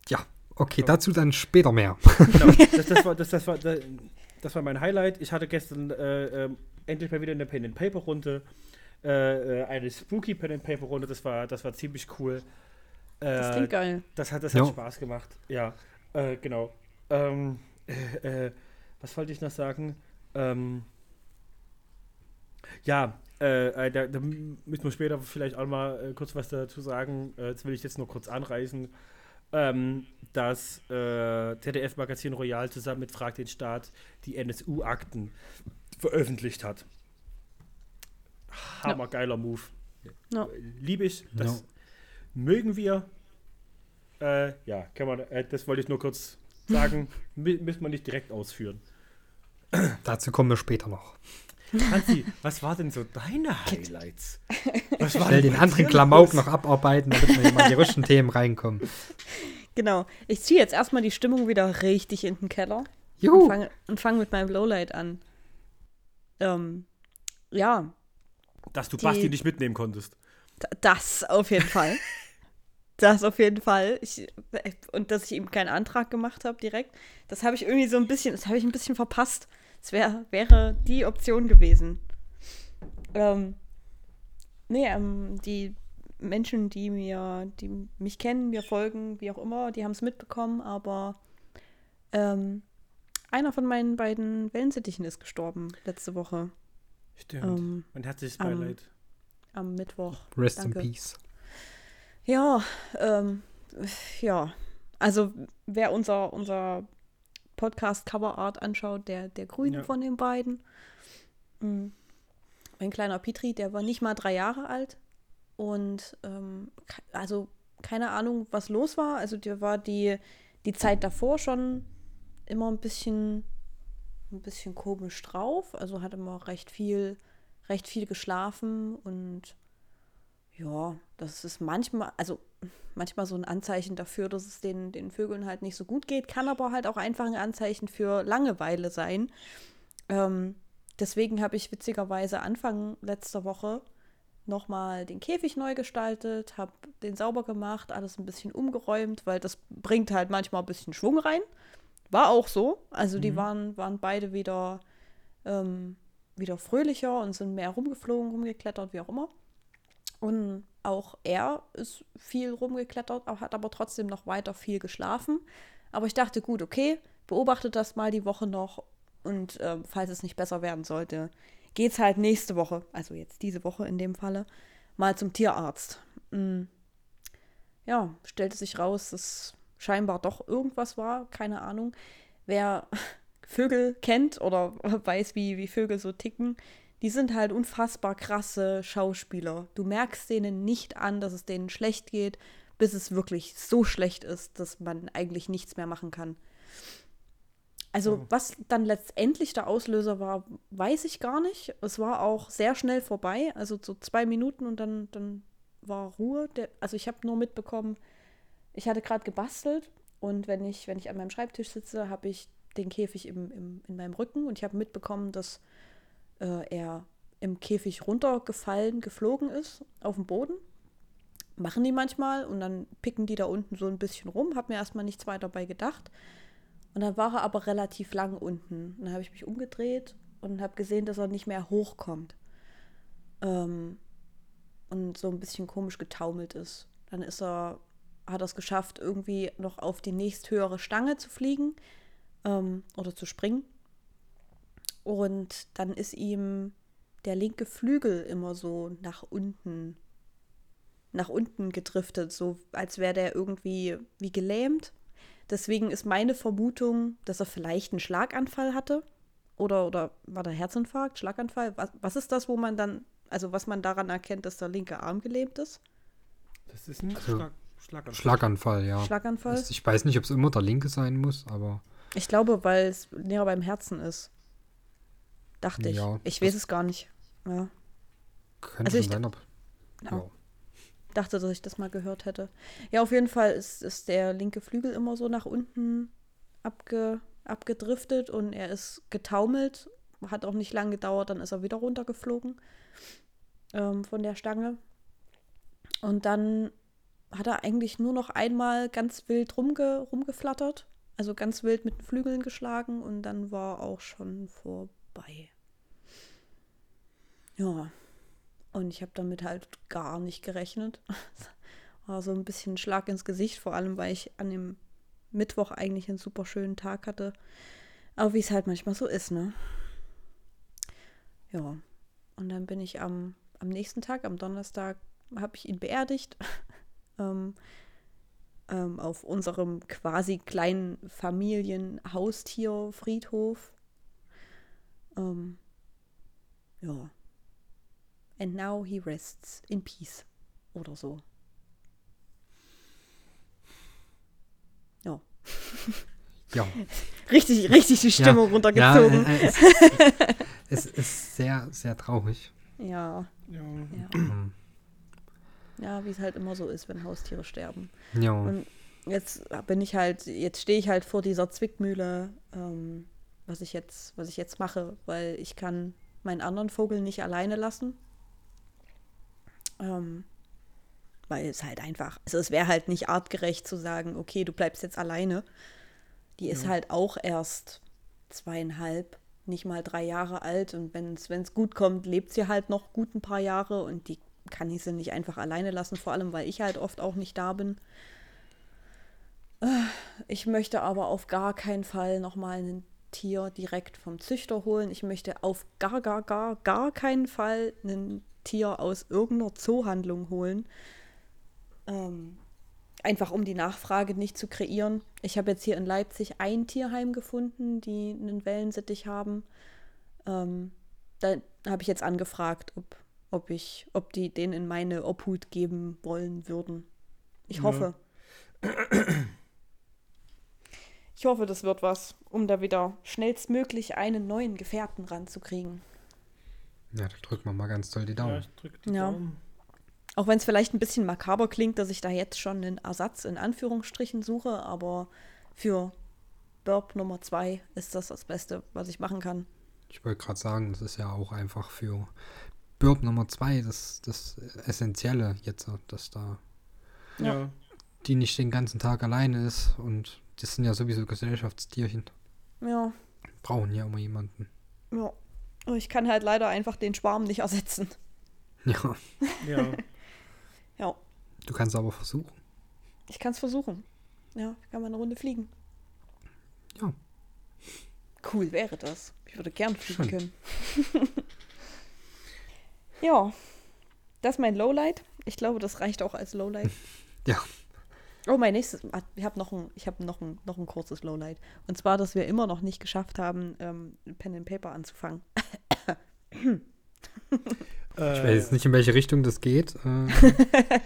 Ja, okay, dazu dann später mehr. Genau, das, das, war, das, das, war, das, das war mein Highlight. Ich hatte gestern äh, ähm, endlich mal wieder eine Pen-and-Paper-Runde. äh, äh, eine Spooky Pen and Paper Runde. Das war, das war ziemlich cool. Äh, Das klingt geil. Das hat, das hat Spaß gemacht. Ja, äh, genau. Ähm, äh, äh, was wollte ich noch sagen? Ähm, ja, äh, äh, da, da müssen wir später vielleicht auch mal äh, kurz was dazu sagen. Äh, das will ich jetzt nur kurz anreißen. Ähm, dass äh, ZDF-Magazin Royal zusammen mit Frag den Staat die NSU-Akten veröffentlicht hat. Hammergeiler Move. Ja. Liebe ich. Das Ja. mögen wir. Äh, ja, kann man, äh, das wollte ich nur kurz sagen. Mü- Müssen wir nicht direkt ausführen. Dazu kommen wir später noch. Hansi, was war denn so deine Highlights? Was war Schnell den anderen Klamauk noch abarbeiten, damit wir hier mal in die richtigen Themen reinkommen. Genau. Ich ziehe jetzt erstmal die Stimmung wieder richtig in den Keller und Juhu! fange und fang mit meinem Lowlight an. Ähm, ja, Dass du Die- Basti nicht mitnehmen konntest. das auf jeden Fall. Das auf jeden Fall. Ich, und dass ich ihm keinen Antrag gemacht habe direkt, das habe ich irgendwie so ein bisschen, das habe ich ein bisschen verpasst. Das wär, wäre die Option gewesen. Ähm, nee, ähm, die Menschen, die mir, die mich kennen, mir folgen, wie auch immer, die haben es mitbekommen, aber ähm, einer von meinen beiden Wellensittichen ist gestorben letzte Woche Stimmt. ähm, Mein herzliches Beileid. am Mittwoch. Rest Danke. in Peace. Ja, ähm, ja. Also wer unser, unser Podcast Coverart anschaut, der, der Grüne Ja. von den beiden. Mhm. Mein kleiner Petri, der war nicht mal drei Jahre alt. Und ähm, also keine Ahnung, was los war. Also der war die, die Zeit davor schon immer ein bisschen, ein bisschen komisch drauf. Also hat immer recht viel, recht viel geschlafen und ja, das ist manchmal, also manchmal so ein Anzeichen dafür, dass es den, den Vögeln halt nicht so gut geht, kann aber halt auch einfach ein Anzeichen für Langeweile sein. Ähm, deswegen habe ich witzigerweise Anfang letzter Woche nochmal den Käfig neu gestaltet, habe den sauber gemacht, alles ein bisschen umgeräumt, weil das bringt halt manchmal ein bisschen Schwung rein. War auch so. Also die waren, waren beide wieder, ähm, wieder fröhlicher und sind mehr rumgeflogen, rumgeklettert, wie auch immer. Und auch er ist viel rumgeklettert, hat aber trotzdem noch weiter viel geschlafen. Aber ich dachte, gut, okay, beobachtet das mal die Woche noch und ähm, falls es nicht besser werden sollte, geht's halt nächste Woche, also jetzt diese Woche in dem Falle, mal zum Tierarzt. Mm. Ja, stellte sich raus, dass scheinbar doch irgendwas war, keine Ahnung. Wer Vögel kennt oder weiß, wie, wie Vögel so ticken, die sind halt unfassbar krasse Schauspieler. Du merkst denen nicht an, dass es denen schlecht geht, bis es wirklich so schlecht ist, dass man eigentlich nichts mehr machen kann. Also, was dann letztendlich der Auslöser war, weiß ich gar nicht. Es war auch sehr schnell vorbei, also so zwei Minuten und dann, dann war Ruhe. Der, also, ich habe nur mitbekommen, ich hatte gerade gebastelt und wenn ich, wenn ich an meinem Schreibtisch sitze, habe ich den Käfig im, im, in meinem Rücken und ich habe mitbekommen, dass äh, er im Käfig runtergefallen, geflogen ist auf dem Boden. Machen die manchmal und dann picken die da unten so ein bisschen rum. Hab mir erstmal nichts weiter dabei gedacht. Und dann war er aber relativ lang unten. Und dann habe ich mich umgedreht und habe gesehen, dass er nicht mehr hochkommt. Ähm, und so ein bisschen komisch getaumelt ist. Dann ist er, hat er es geschafft, irgendwie noch auf die nächsthöhere Stange zu fliegen ähm, oder zu springen. Und dann ist ihm der linke Flügel immer so nach unten, nach unten gedriftet, so als wäre der irgendwie wie gelähmt. Deswegen ist meine Vermutung, dass er vielleicht einen Schlaganfall hatte. Oder, oder war der Herzinfarkt, Schlaganfall? Was, was ist das, wo man dann, also was man daran erkennt, dass der linke Arm gelähmt ist? Das ist ein Also, Schlag, Schlaganfall. Schlaganfall, ja. Schlaganfall? Ich weiß nicht, ob es immer der linke sein muss, aber Ich glaube, weil es näher beim Herzen ist. Dachte ich. Ja, ich das- weiß es gar nicht. Ja. könnte Also schon ich- sein, ob. Ja. Ja. dachte, dass ich das mal gehört hätte. Ja, auf jeden Fall ist, ist der linke Flügel immer so nach unten abge, abgedriftet und er ist getaumelt. Hat auch nicht lange gedauert, dann ist er wieder runtergeflogen ähm, von der Stange. Und dann hat er eigentlich nur noch einmal ganz wild rumge, rumgeflattert. Also ganz wild mit den Flügeln geschlagen und dann war auch schon vorbei. Ja. Und ich habe damit halt gar nicht gerechnet. War so ein bisschen Schlag ins Gesicht, vor allem weil ich an dem Mittwoch eigentlich einen super schönen Tag hatte. Aber wie es halt manchmal so ist, ne? Ja. Und dann bin ich am, am nächsten Tag, am Donnerstag, habe ich ihn beerdigt. ähm, ähm, auf unserem quasi kleinen Familienhaustierfriedhof. Ähm, ja. And now he rests in peace. Oder so. Ja. Ja. Richtig, richtig die Stimmung ja, runtergezogen. Ja, äh, es, ist, es ist sehr, sehr traurig. Ja, Ja. ja. Ja, wie es halt immer so ist, wenn Haustiere sterben. Ja. Und jetzt bin ich halt, jetzt stehe ich halt vor dieser Zwickmühle, ähm, was ich jetzt, was ich jetzt mache, weil ich kann meinen anderen Vogel nicht alleine lassen. Ähm, weil es halt einfach, also es wäre halt nicht artgerecht zu sagen, okay, du bleibst jetzt alleine. Die ist Ja. halt auch erst zweieinhalb, nicht mal drei Jahre alt und wenn es gut kommt, lebt sie halt noch gut ein paar Jahre und die kann ich sie nicht einfach alleine lassen, vor allem weil ich halt oft auch nicht da bin. Äh, Ich möchte aber auf gar keinen Fall nochmal ein Tier direkt vom Züchter holen. Ich möchte auf gar, gar, gar, gar keinen Fall ein Tier aus irgendeiner Zoohandlung holen. Ähm, einfach um die Nachfrage nicht zu kreieren. Ich habe jetzt hier in Leipzig ein Tierheim gefunden, die einen Wellensittich haben. Ähm, da habe ich jetzt angefragt, ob, ob ich, ob die den in meine Obhut geben wollen würden. Ich Ja. hoffe. Ich hoffe, das wird was, um da wieder schnellstmöglich einen neuen Gefährten ranzukriegen. Ja, da drücken wir mal ganz toll die Ja, Daumen. ich drück die Ja. Daumen. Auch wenn es vielleicht ein bisschen makaber klingt, dass ich da jetzt schon einen Ersatz in Anführungsstrichen suche, aber für Burp Nummer zwei ist das das Beste, was ich machen kann. Ich wollte gerade sagen, das ist ja auch einfach für Burp Nummer 2 das, das Essentielle jetzt, dass da Ja. Ja. die nicht den ganzen Tag alleine ist und das sind ja sowieso Gesellschaftstierchen. Ja, Brauchen ja immer jemanden. ja. Aber Ich kann halt leider einfach den Schwarm nicht ersetzen. Ja, Ja. Ja, du kannst aber versuchen. ich kann es versuchen. Ja, ich kann mal eine Runde fliegen. Ja. Cool wäre das. Ich würde gern fliegen Schön. können. ja, das ist mein Lowlight. Ich glaube, das reicht auch als Lowlight. Ja. Oh, mein nächstes. ah, Ich habe noch, ein, ich hab noch, ein, noch ein kurzes Lowlight. Und zwar, dass wir immer noch nicht geschafft haben, ähm, Pen and Paper anzufangen. Ich weiß jetzt nicht, in welche Richtung das geht. Äh,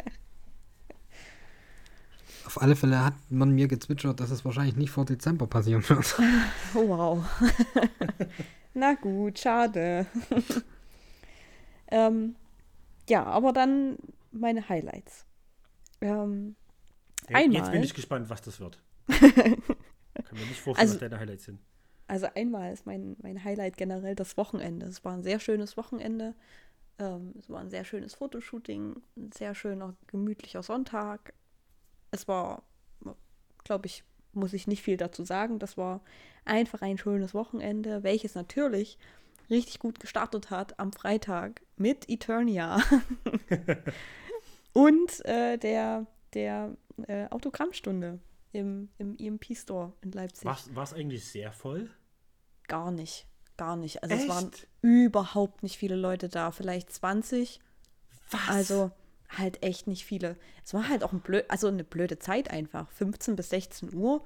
auf alle Fälle hat man mir gezwitschert, dass es wahrscheinlich nicht vor Dezember passieren wird. Oh, wow. Na gut, schade. ähm, ja, aber dann meine Highlights. Ähm, Ja, Jetzt bin Einmal. ich gespannt, was das wird. Kann mir nicht vorstellen, Also- was deine Highlights sind. Also einmal ist mein, mein Highlight generell das Wochenende. Es war ein sehr schönes Wochenende. Ähm, es war ein sehr schönes Fotoshooting, ein sehr schöner, gemütlicher Sonntag. Es war, glaube ich, muss ich nicht viel dazu sagen. Das war einfach ein schönes Wochenende, welches natürlich richtig gut gestartet hat am Freitag mit Eternia und äh, der, der äh, Autogrammstunde im, im EMP-Store in Leipzig. War es eigentlich sehr voll? Gar nicht. Gar nicht. Also es waren Echt? überhaupt nicht viele Leute da. Vielleicht 20. Was? Also halt echt nicht viele. Es war halt auch ein blöd, also eine blöde Zeit einfach. 15 bis 16 Uhr.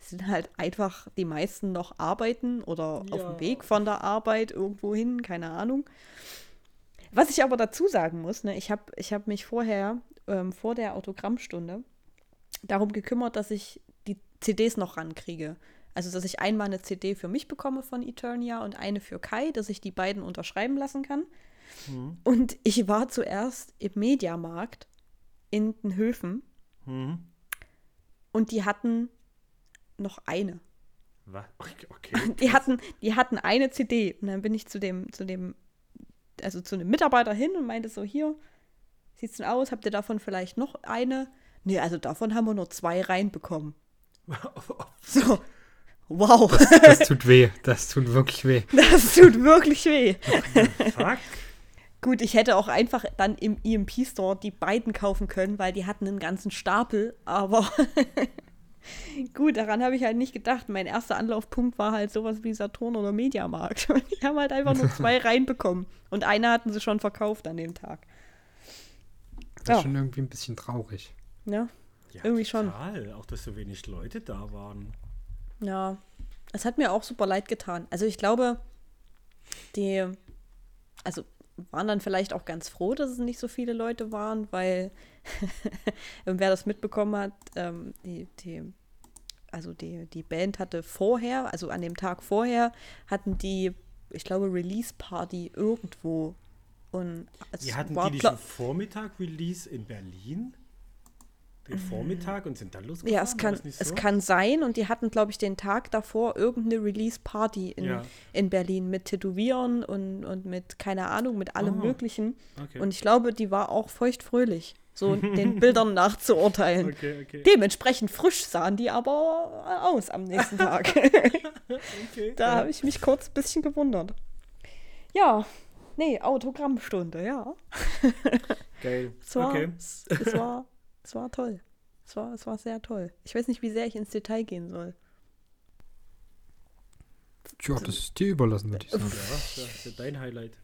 Es sind halt einfach die meisten noch arbeiten oder auf Ja. dem Weg von der Arbeit irgendwo hin, keine Ahnung. Was ich aber dazu sagen muss, ne, ich habe ich hab mich vorher, ähm, vor der Autogrammstunde, darum gekümmert, dass ich die CDs noch rankriege. Also, dass ich einmal eine CD für mich bekomme von Eternia und eine für Kai, dass ich die beiden unterschreiben lassen kann. Mhm. Und ich war zuerst im Mediamarkt in den Höfen Mhm. und die hatten noch eine. Was? Okay. okay. Die hatten, die hatten eine CD. Und dann bin ich zu dem, zu dem, also zu einem Mitarbeiter hin und meinte so, hier, sieht's denn aus? Habt ihr davon vielleicht noch eine? Nee, also davon haben wir nur zwei reinbekommen. So, wow, Das tut weh. Das tut wirklich weh. das tut wirklich weh. Fuck. Gut, ich hätte auch einfach dann im EMP-Store die beiden kaufen können, weil die hatten einen ganzen Stapel, aber gut, daran habe ich halt nicht gedacht. Mein erster Anlaufpunkt war halt sowas wie Saturn oder Mediamarkt. Die haben halt einfach nur zwei reinbekommen und eine hatten sie schon verkauft an dem Tag. Das Ja. ist schon irgendwie ein bisschen traurig. Ja, Ja, Irgendwie schon. total. Auch, dass so wenig Leute da waren. ja. Es hat mir auch super leid getan. Also ich glaube, die, also waren dann vielleicht auch ganz froh, dass es nicht so viele Leute waren, weil wer das mitbekommen hat, ähm, die, die, also die, die Band hatte vorher, also an dem Tag vorher, hatten die, ich glaube, Release-Party irgendwo. Und es Die hatten war die nicht am Vormittag Release in Berlin? Den Vormittag und sind dann losgefahren? Ja, es kann, nicht es so? kann sein. Und die hatten, glaube ich, den Tag davor irgendeine Release-Party in, Ja. in Berlin mit Tätowieren und, und mit, keine Ahnung, mit allem Ah, Möglichen. Okay. Und ich glaube, die war auch feuchtfröhlich, so den Bildern nachzuurteilen. okay, okay. Dementsprechend frisch sahen die aber aus am nächsten Tag. da habe ich mich kurz ein bisschen gewundert. Ja, nee, Autogrammstunde, ja. Geil. Es war, Okay. es war, es war toll. Es war, es war sehr toll. Ich weiß nicht, wie sehr ich ins Detail gehen soll. Tja, das ist dir überlassen, würde ich sagen. Ja, das ist ja dein Highlight.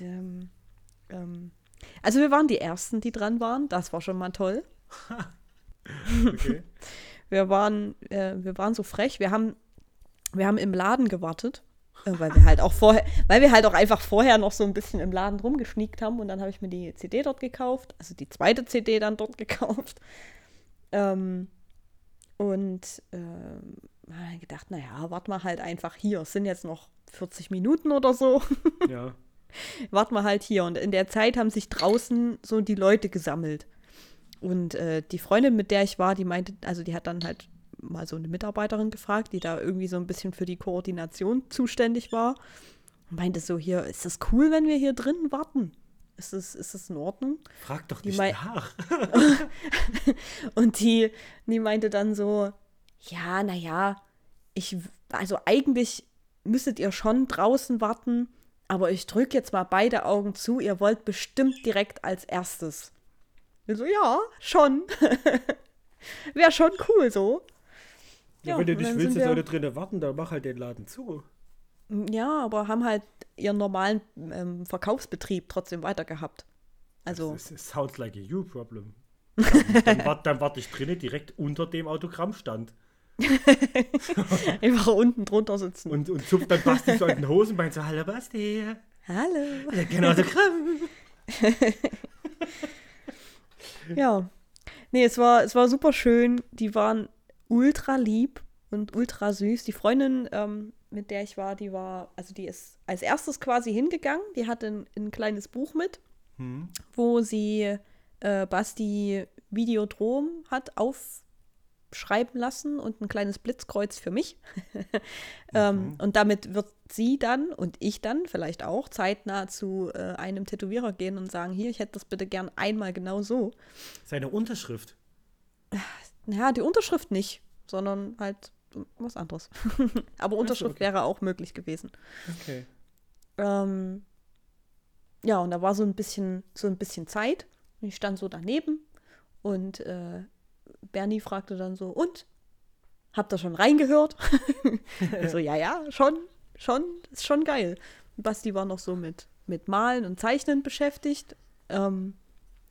Ähm, ähm, also wir waren die Ersten, die dran waren. Das war schon mal toll. Okay. Wir waren, äh, wir waren so frech. Wir haben, wir haben im Laden gewartet, weil wir halt auch vorher, weil wir halt auch einfach vorher noch so ein bisschen im Laden rumgeschniekt haben. Und dann habe ich mir die CD dort gekauft, also die zweite CD dann dort gekauft. Ähm, und ähm, habe gedacht, naja, warte mal halt einfach hier. Es sind jetzt noch 40 Minuten oder so. Ja. warten wir halt hier. Und in der Zeit haben sich draußen so die Leute gesammelt. Und äh, die Freundin, mit der ich war, die meinte, also die hat dann halt mal so eine Mitarbeiterin gefragt, die da irgendwie so ein bisschen für die Koordination zuständig war. Und meinte so, hier, ist das cool, wenn wir hier drinnen warten? Ist das, ist das in Ordnung? Frag doch Die nicht nach. Und die, die meinte dann so, ja, naja, ich, also eigentlich müsstet ihr schon draußen warten, aber ich drücke jetzt mal beide Augen zu, ihr wollt bestimmt direkt als erstes. Ich so, ja, schon. Wäre schon cool so. Ja, wenn du nicht willst, dass Leute drinnen warten, dann mach halt den Laden zu. Ja, aber haben halt ihren normalen ähm, Verkaufsbetrieb trotzdem weiter gehabt. Also, Das, das sounds like a you problem. Dann, dann, wart, dann warte ich drinnen direkt unter dem Autogrammstand. einfach unten drunter sitzen. Und, und zupft dann Basti so an den Hosenbein so, hallo Basti, Hallo. ja, kein Autogramm. Ja. Nee, es war, es war super schön. Die waren ultra lieb und ultra süß. Die Freundin, ähm, mit der ich war, die war, also die ist als erstes quasi hingegangen. Die hatte ein, ein kleines Buch mit, Hm. wo sie äh, Basti Videodrom hat aufschreiben lassen und ein kleines Blitzkreuz für mich. ähm, und damit wird sie dann und ich dann vielleicht auch zeitnah zu äh, einem Tätowierer gehen und sagen, hier, ich hätte das bitte gern einmal genau so. Seine Unterschrift. Ja, die Unterschrift nicht, sondern halt was anderes. Aber Unterschrift okay. wäre auch möglich gewesen. Okay. Ähm, ja, und da war so ein bisschen, so ein bisschen Zeit. Ich stand so daneben und äh, Bernie fragte dann so, und? Habt ihr schon reingehört? ich so, ja, ja, schon, schon, ist schon geil. Basti war noch so mit, mit Malen und Zeichnen beschäftigt. Ähm,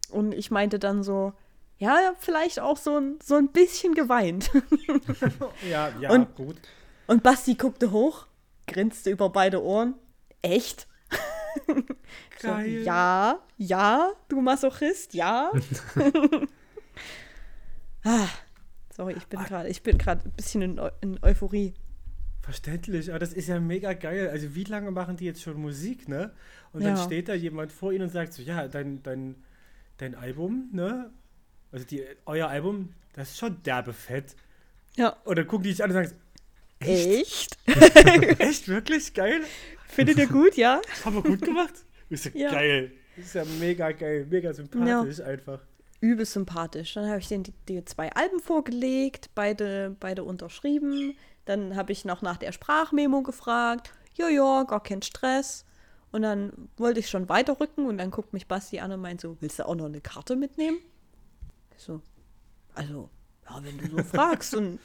und ich meinte dann so, ja, vielleicht auch so ein, so ein bisschen geweint. Ja, ja, Und- gut. Und Basti guckte hoch, grinste über beide Ohren. Echt? So, Geil. ja, ja, du Masochist, ja. ah, sorry, ich bin gerade, ich bin gerade ein bisschen in, Eu in Euphorie. Verständlich, aber das ist ja mega geil. Also wie lange machen die jetzt schon Musik, ne? Und dann Ja. steht da jemand vor ihnen und sagt so, ja, dein, dein, dein Album, ne? Also die, euer Album, das ist schon derbe fett. Ja. Und dann gucken die dich an und sagen, Echt? echt, wirklich? Geil? Findet ihr gut, ja? Haben wir gut gemacht? Ist ja, Ja. geil. Ist ja mega geil, mega sympathisch einfach. Übel sympathisch. Dann habe ich denen die, die zwei Alben vorgelegt, beide, beide unterschrieben. Dann habe ich noch nach der Sprachmemo gefragt. Ja, ja, gar kein Stress. Und dann wollte ich schon weiterrücken und dann guckt mich Basti an und meint so, willst du auch noch eine Karte mitnehmen? So, also, ja, wenn du so fragst, dann,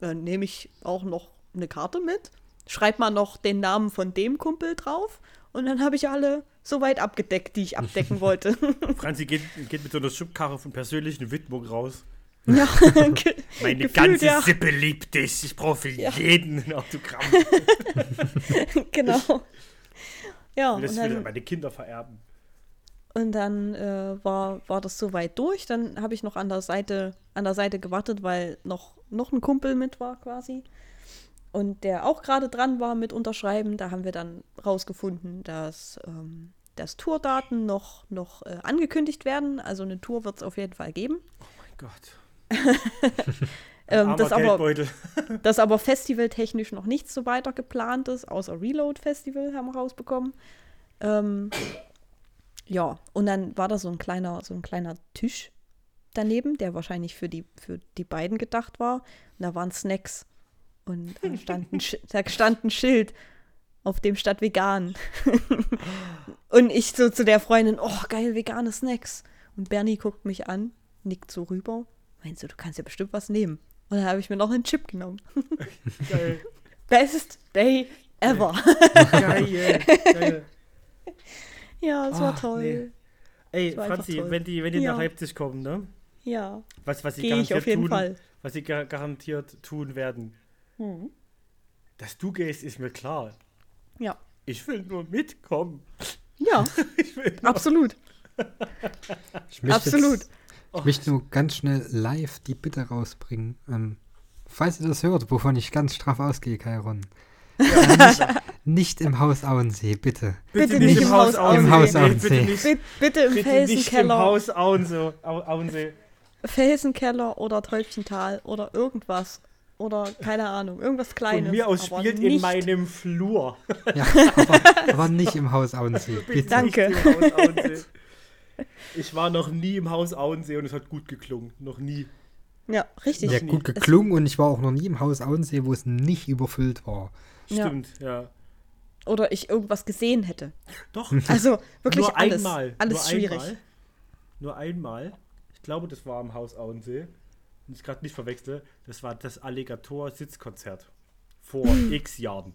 dann nehme ich auch noch eine Karte mit. Schreib mal noch den Namen von dem Kumpel drauf und dann habe ich alle so weit abgedeckt, die ich abdecken wollte. Franzi geht, geht mit so einer Schubkarre von persönlichen Widmung raus. ja, Meine gefühlt, ganze ja. Sippe liebt dich. Ich brauche für Ja. jeden ein Autogramm. genau. Ja, Und das dann, meine Kinder vererben. Und dann äh, war, war das soweit durch. Dann habe ich noch an der Seite, an der Seite gewartet, weil noch, noch ein Kumpel mit war quasi. Und der auch gerade dran war mit Unterschreiben. Da haben wir dann rausgefunden, dass, ähm, dass Tourdaten noch, noch äh, angekündigt werden. Also eine Tour wird es auf jeden Fall geben. Mein Gott. Ähm, das, aber, dass aber festivaltechnisch noch nichts so weiter geplant ist, außer Reload Festival haben wir rausbekommen. Ähm, ja, und dann war da so ein kleiner, so ein kleiner Tisch daneben, der wahrscheinlich für die, für die beiden gedacht war. Und da waren Snacks. Und da stand ein, da stand ein Schild, auf dem stand vegan. und ich so zu der Freundin, oh, geil, vegane Snacks. Und Bernie guckt mich an, nickt so rüber. Meinst du, du kannst ja bestimmt was nehmen. Und dann habe ich mir noch einen Chip genommen. Geil. Best Day ever. Geil. Geil. Ja, es war Ach, toll. nee. Ey, war Franzi, toll. wenn die, wenn die Ja. nach Leipzig kommen, ne? Ja, Was, was sie gehe ich garantiert auf jeden tun, Fall. was sie gar garantiert tun werden. Hm. Dass du gehst, ist mir klar. Ja. Ich will nur mitkommen. Ja, Ich will nur absolut. Ich möchte Absolut. Jetzt, ich möchte nur ganz schnell live die Bitte rausbringen. Ähm, falls ihr das hört, wovon ich ganz straff ausgehe, Kairon. Nicht, nicht im Haus Auensee, bitte. Bitte nicht im Haus Im Haus Nee, bitte Auensee. nicht, Bitte, bitte im bitte nicht im Felsenkeller, Haus Auensee. Au- Auensee. Felsenkeller oder Täubchental oder irgendwas. Oder keine Ahnung, irgendwas Kleines. Von mir aus aber spielt in nicht- meinem Flur. Ja, aber, aber nicht im Haus Auensee, bitte. Danke. Nicht im Haus Auensee. Ich war noch nie im Haus Auensee und es hat gut geklungen. Noch nie. Ja, richtig. Ja, gut geklungen und ich war auch noch nie im Haus Auensee, wo es nicht überfüllt war. Ja. Stimmt, ja. Oder ich irgendwas gesehen hätte. Doch, Also wirklich nur alles. einmal. Alles nur schwierig. Einmal, nur einmal. Ich glaube, das war im Haus Auensee. Und ich gerade nicht verwechsel. Das war das Alligator-Sitzkonzert. Vor x Jahren.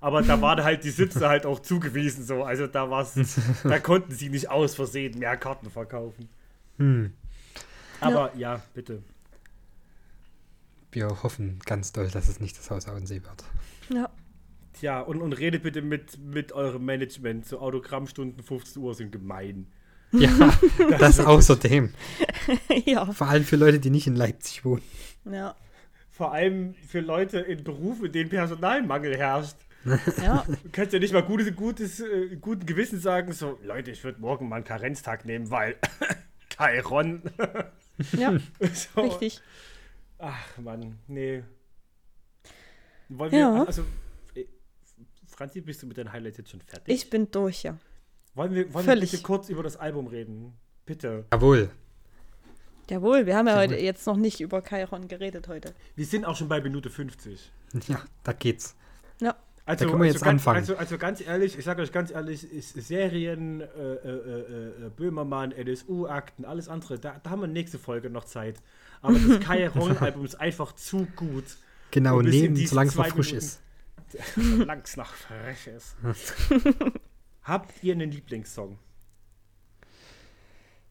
Aber da waren halt die Sitze halt auch zugewiesen so. Also da war's, da konnten sie nicht aus Versehen mehr Karten verkaufen. Hm. Aber ja, bitte. Wir hoffen ganz doll, dass es nicht das Haus Auensee wird. Ja. Tja, und, und redet bitte mit, mit eurem Management. So Autogrammstunden 15 Uhr sind gemein. Ja, das außerdem. ja. Vor allem für Leute, die nicht in Leipzig wohnen. Ja. Vor allem für Leute in Berufen, in denen Personalmangel herrscht. Ja. Du kannst ja nicht mal gutes, gutes, äh, guten Gewissen sagen, so, Leute, ich würde morgen mal einen Karenztag nehmen, weil Chiron. ja. so. Richtig. Ach, Mann, nee. Wollen Ja. wir, also, äh, Franzi, bist du mit deinen Highlights jetzt schon fertig? Ich bin durch, ja. wollen wir, wollen völlig. wir bitte kurz über das Album reden? Bitte. Jawohl. Jawohl, wir haben ja Jawohl. heute jetzt noch nicht über Chiron geredet heute. Wir sind auch schon bei Minute 50. Ja, da geht's. Ja. Also, Da können wir jetzt also ganz, anfangen. Also, also ganz ehrlich, ich sage euch ganz ehrlich, ist Serien, äh, äh, äh, äh, Böhmermann, LSU-Akten, alles andere, da, da haben wir nächste Folge noch Zeit. Aber das Chiron-Album ist einfach zu gut. Genau, nehmen, diese solange es noch frisch Minuten- ist. Solange es noch frech ist. Habt ihr einen Lieblingssong?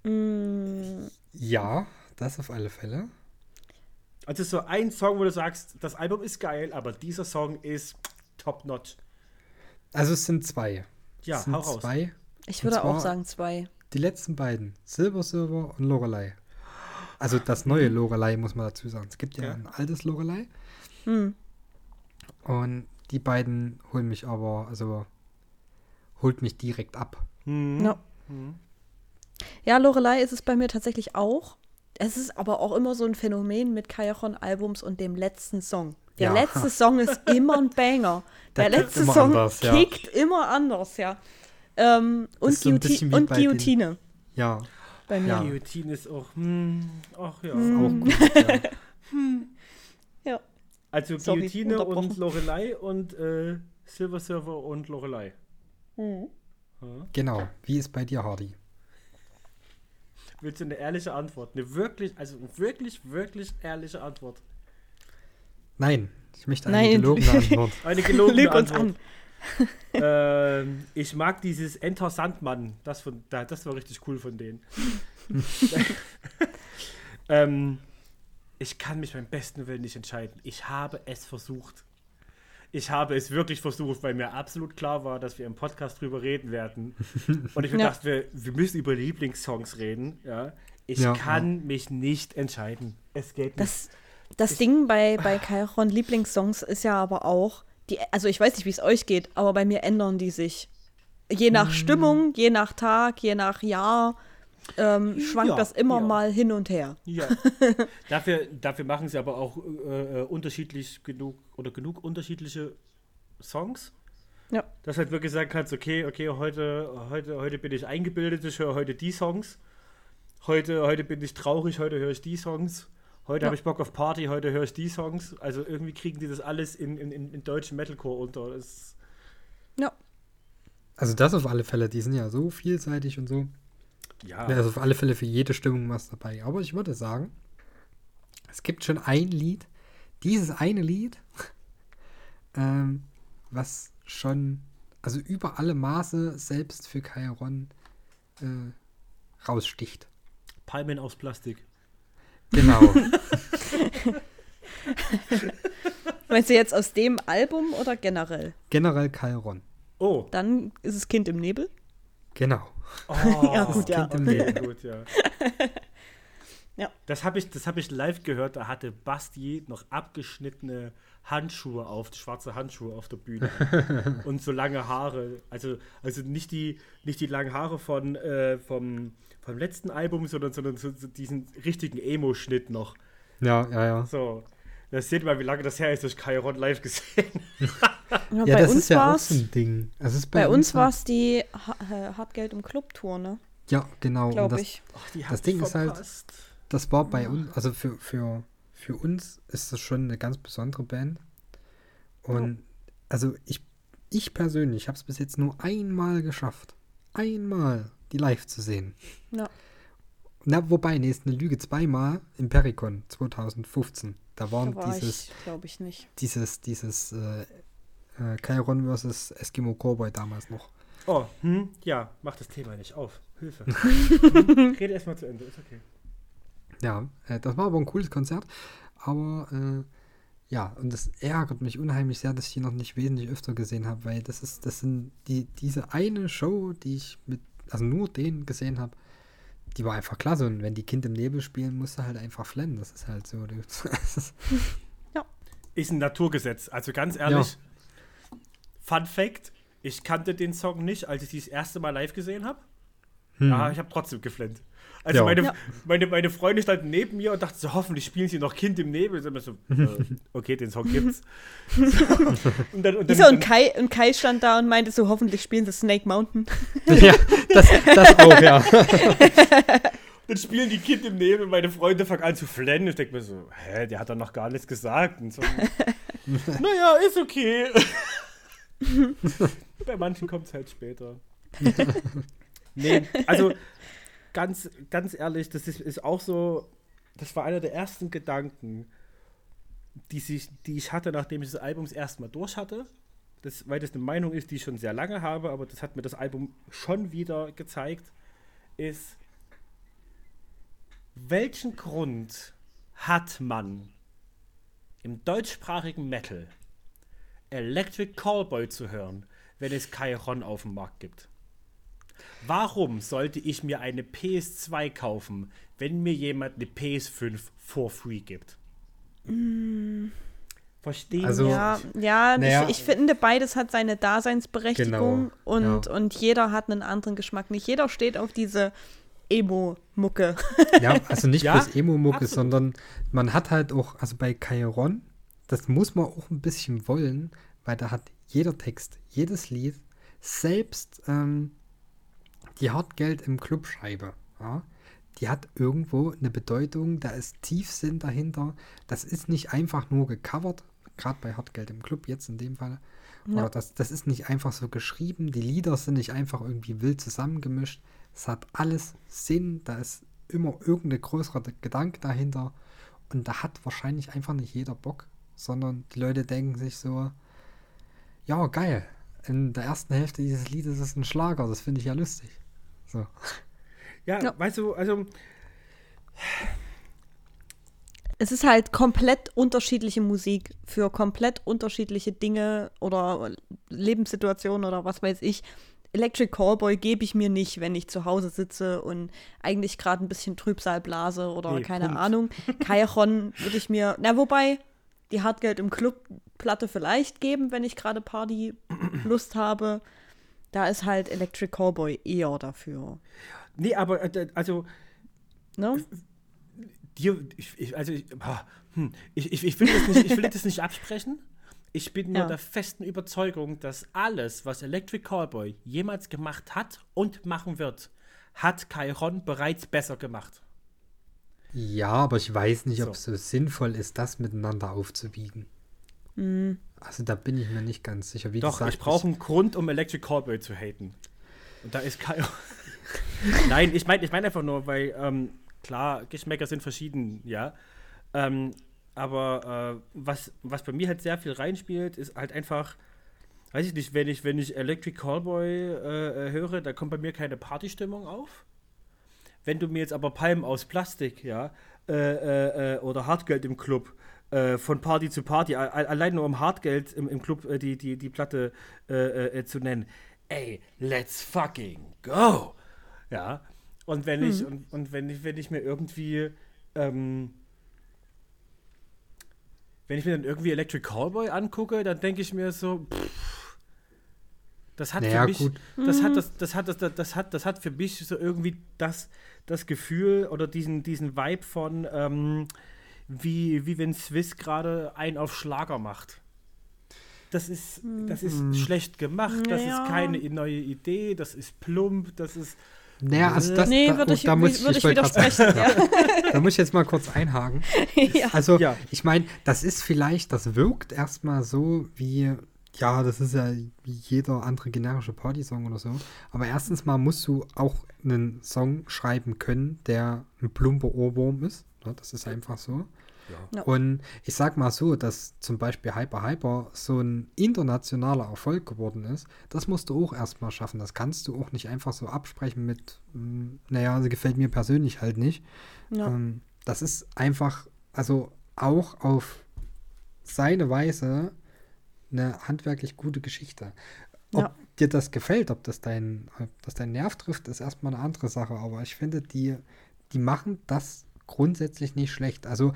Mm, Ja, das auf alle Fälle. Also so ein Song, wo du sagst, das Album ist geil, aber dieser Song ist top-notch. Also es sind zwei. Ja, es sind hau raus. zwei. ich würde auch sagen zwei. Die letzten beiden, Silver Silver und Lorelei. Also das neue Lorelei, muss man dazu sagen. Es gibt ja, Ja. ein altes Lorelei. Hm. Und die beiden holen mich aber, also holt mich direkt ab. Hm. Ja. Ja, Lorelei ist es bei mir tatsächlich auch. Es ist aber auch immer so ein Phänomen mit Chiron-Albums und dem letzten Song. Der Ja. letzte Song ist immer ein Banger. Der Der letzte immer Song anders, ja. kickt immer anders, ja. Ähm, und ist so Guillotin- und bei den- Guillotine Ja, bei mir. Ja. Guillotine ist auch, hm, ach ja. Hm. auch gut. Ja. Ja. Also Sorry, Guillotine und. Lorelei und äh, Silver Silver und Lorelei. Mhm. Genau. Wie ist bei dir, Hardy? Willst du eine ehrliche Antwort? Eine wirklich, also wirklich, wirklich ehrliche Antwort. Nein, ich möchte eine Nein. gelogene Antwort. Eine gelogene Lüg uns Antwort. an. ähm, ich mag dieses Enter Sandmann. Das, von, da- das war richtig cool von denen. ähm, ich kann mich beim besten Willen nicht entscheiden. Ich habe es versucht. Ich habe es wirklich versucht, weil mir absolut klar war, dass wir im Podcast drüber reden werden. Und ich mir Ja. dachte, wir, wir müssen über Lieblingssongs reden. Ja? Ich Ja, kann mich nicht entscheiden. Es geht nicht. Das, das Ding bei, bei Chiron Lieblingssongs ist ja aber auch, die, also ich weiß nicht, wie es euch geht, aber bei mir ändern die sich. Je nach Stimmung, je nach Tag, je nach Jahr ähm, schwankt Ja, das immer ja. mal hin und her. Ja. dafür, dafür machen sie aber auch äh, äh, unterschiedlich genug oder genug unterschiedliche Songs. Ja. Dass halt wirklich sagen kannst, okay, okay, heute, heute, heute bin ich eingebildet, ich höre heute die Songs. Heute, heute bin ich traurig, heute höre ich die Songs. Heute Ja. habe ich Bock auf Party, heute höre ich die Songs. Also irgendwie kriegen die das alles in, in, in, in deutschen Metalcore unter. Das, Ja. Also das auf alle Fälle, die sind ja so vielseitig und so. Ja. Da ist auf alle Fälle für jede Stimmung was dabei. Aber ich würde sagen, es gibt schon ein Lied, dieses eine Lied, ähm, was schon, also über alle Maße selbst für Chiron äh, raussticht. Palmen aus Plastik. Genau. Meinst du jetzt aus dem Album oder generell? Generell Chiron. Oh. Dann ist es Kind im Nebel. Genau. Oh. Ja, gut, ja. Gut, ja. Ja. Das habe ich, das hab ich live gehört, da hatte Basti noch abgeschnittene Handschuhe auf, schwarze Handschuhe auf der Bühne. und so lange Haare. Also, also nicht, die, nicht die langen Haare von, äh, vom, vom letzten Album, sondern, sondern so, so diesen richtigen Emo-Schnitt noch. Ja, ja, ja. So. Das seht mal, wie lange das her ist, dass ich Chiron live gesehen Ja, Ja, bei das uns ist ja auch so ein Ding. Das ist bei uns war war es die ha Hartgeld im Club-Tour, ne? Ja, genau. Glaube das, ich. Ach, die Das Ding ist halt- verpasst. Das war bei uns, also für, für, für uns ist das schon eine ganz besondere Band. Und also ich, ich persönlich habe es bis jetzt nur einmal geschafft. Einmal die live zu sehen. Ja. Na, wobei, nee, ist eine Lüge, zweimal im Pericon 2015. Da waren Da war dieses, ich, glaube ich, nicht. dieses, dieses äh, äh, Chiron vs. Eskimo Cowboy damals noch. Oh, hm, ja, mach das Thema nicht auf. Hilfe. Hm, Rede erstmal zu Ende, ist okay. Ja, äh, das war aber ein cooles Konzert. Aber äh, ja, und das ärgert mich unheimlich sehr, dass ich die noch nicht wesentlich öfter gesehen habe, weil das ist, das sind die, diese eine Show, die ich mit, also nur den gesehen habe, die war einfach klasse. Und wenn die Kind im Nebel spielen, musst du halt einfach flennen. Das ist halt so. Das ist, Ist ein Naturgesetz. Also ganz ehrlich, Fun Fact: Ich kannte den Song nicht, als ich die das erste Mal live gesehen habe. Aber ich habe trotzdem geflennt. Also Ja. meine, Ja. meine, meine Freunde standen neben mir und dachten so, hoffentlich spielen sie noch Kind im Nebel. Ich so, äh, okay, den Song gibt's. So. Und dann, und dann, So, und Kai, und Kai stand da und meinte so, hoffentlich spielen sie Snake Mountain. ja, das, das auch, ja. dann spielen die Kind im Nebel und meine Freunde fangen an zu flennen. Ich denke mir so, hä, der hat doch noch gar nichts gesagt. Und so, naja, ist okay. Bei manchen kommt es halt später. nee, also ganz, ganz ehrlich, das ist, ist auch so, das war einer der ersten Gedanken, die, sich, die ich hatte, nachdem ich das Album das erste Mal durch hatte. Das, weil das eine Meinung ist, die ich schon sehr lange habe, aber das hat mir das Album schon wieder gezeigt, ist, welchen Grund hat man im deutschsprachigen Metal Electric Callboy zu hören, wenn es Chiron auf dem Markt gibt? Warum sollte ich mir eine PS2 kaufen, wenn mir jemand eine PS5 for free gibt? Verstehen Also- Sie? ja, ja, naja. ich, ich finde, beides hat seine Daseinsberechtigung Genau, und, ja. und jeder hat einen anderen Geschmack. Nicht jeder steht auf diese Emo-Mucke. Ja, also nicht Ja, bloß Emo-Mucke, sondern man hat halt auch, also bei Chiron, das muss man auch ein bisschen wollen, weil da hat jeder Text, jedes Lied, selbst ähm, die Hartgeld im Clubscheibe, ja, die hat irgendwo eine Bedeutung, da ist Tiefsinn dahinter. Das ist nicht einfach nur gecovert. gerade bei Hartgeld im Club jetzt in dem Fall. Ja. Oder das, das ist nicht einfach so geschrieben, die Lieder sind nicht einfach irgendwie wild zusammengemischt. Es hat alles Sinn, da ist immer irgendein größerer Gedanke dahinter. Und da hat wahrscheinlich einfach nicht jeder Bock, sondern die Leute denken sich so, ja, geil. In der ersten Hälfte dieses Liedes ist ein Schlager, das finde ich ja lustig. So. Ja, Ja. weißt du, also Es ist halt komplett unterschiedliche Musik für komplett unterschiedliche Dinge oder Lebenssituationen oder was weiß ich. Electric Callboy gebe ich mir nicht, wenn ich zu Hause sitze und eigentlich gerade ein bisschen Trübsal blase oder Nee, keine Punkt. Ahnung. Kairon würde ich mir, na wobei, die Hartgeld im Club Platte vielleicht geben, wenn ich gerade Party-Lust habe. Da ist halt Electric Callboy eher dafür. nee, aber äh, also Ne? dir, ich, ich, also ich, hm, ich, ich, ich, will das nicht, ich will das nicht absprechen. Ich bin nur Ja. der festen Überzeugung, dass alles, was Electric Callboy jemals gemacht hat und machen wird, hat Chiron bereits besser gemacht. Ja, aber ich weiß nicht, ob es So. so sinnvoll ist, das miteinander aufzuwiegen. Also da bin ich mir nicht ganz sicher. Wie Doch, gesagt, ich brauche einen Grund, um Electric Callboy zu haten. Und da ist Chiron. Nein, ich meine ich mein einfach nur, weil, ähm, klar, Geschmäcker sind verschieden, ja. Ähm, aber äh, was, was bei mir halt sehr viel reinspielt, ist halt einfach, weiß ich nicht, wenn ich, wenn ich Electric Callboy äh, äh, höre, da kommt bei mir keine Partystimmung auf. Wenn du mir jetzt aber Palmen aus Plastik, ja, äh, äh, äh, oder Hartgeld im Club, äh, von Party zu Party, allein nur um Hartgeld im, im Club äh, die, die, die Platte äh, äh, zu nennen, ey, let's fucking go! Ja. Und wenn ich, und, und wenn ich, wenn ich mir irgendwie, ähm, wenn ich mir dann irgendwie Electric Callboy angucke, dann denke ich mir so, pff, das hat Naja, für mich, gut. das hat das, das hat das, das, das hat, das hat für mich so irgendwie das, das Gefühl oder diesen, diesen Vibe von, ähm, wie, wie wenn Swiss gerade einen auf Schlager macht. Das ist, das ist schlecht gemacht, das Ja. ist keine neue Idee, das ist plump, das ist. Naja, also das, nee, da, würde ich, da muss ich, ich widersprechen. Da muss ich jetzt mal kurz einhaken. Ja. ja. Also, Ja. ich meine, das ist vielleicht, das wirkt erstmal so wie, ja, das ist ja wie jeder andere generische Party-Song oder so. Aber erstens mal musst du auch einen Song schreiben können, der ein plumper Ohrwurm ist. Ne? Das ist einfach so. Ja. Und ich sag mal so, dass zum Beispiel Hyper Hyper so ein internationaler Erfolg geworden ist, das musst du auch erstmal schaffen. Das kannst du auch nicht einfach so absprechen mit, mm, naja, also gefällt mir persönlich halt nicht. Ja. Ähm, das ist einfach, also auch auf seine Weise eine handwerklich gute Geschichte. Ob Ja. dir das gefällt, ob das dein, ob das deinen Nerv trifft, ist erstmal eine andere Sache. Aber ich finde, die, die machen das grundsätzlich nicht schlecht. Also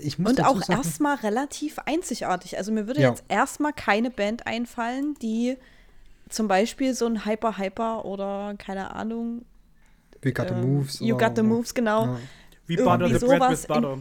ich muss Und auch sagen, erstmal relativ einzigartig. Also mir würde Ja. jetzt erstmal keine Band einfallen, die zum Beispiel so ein Hyper Hyper oder keine Ahnung, We Got the ähm, Moves. You Got the Moves, genau. Ja. Wie Irgendwie Butter, the Bread sowas with Butter.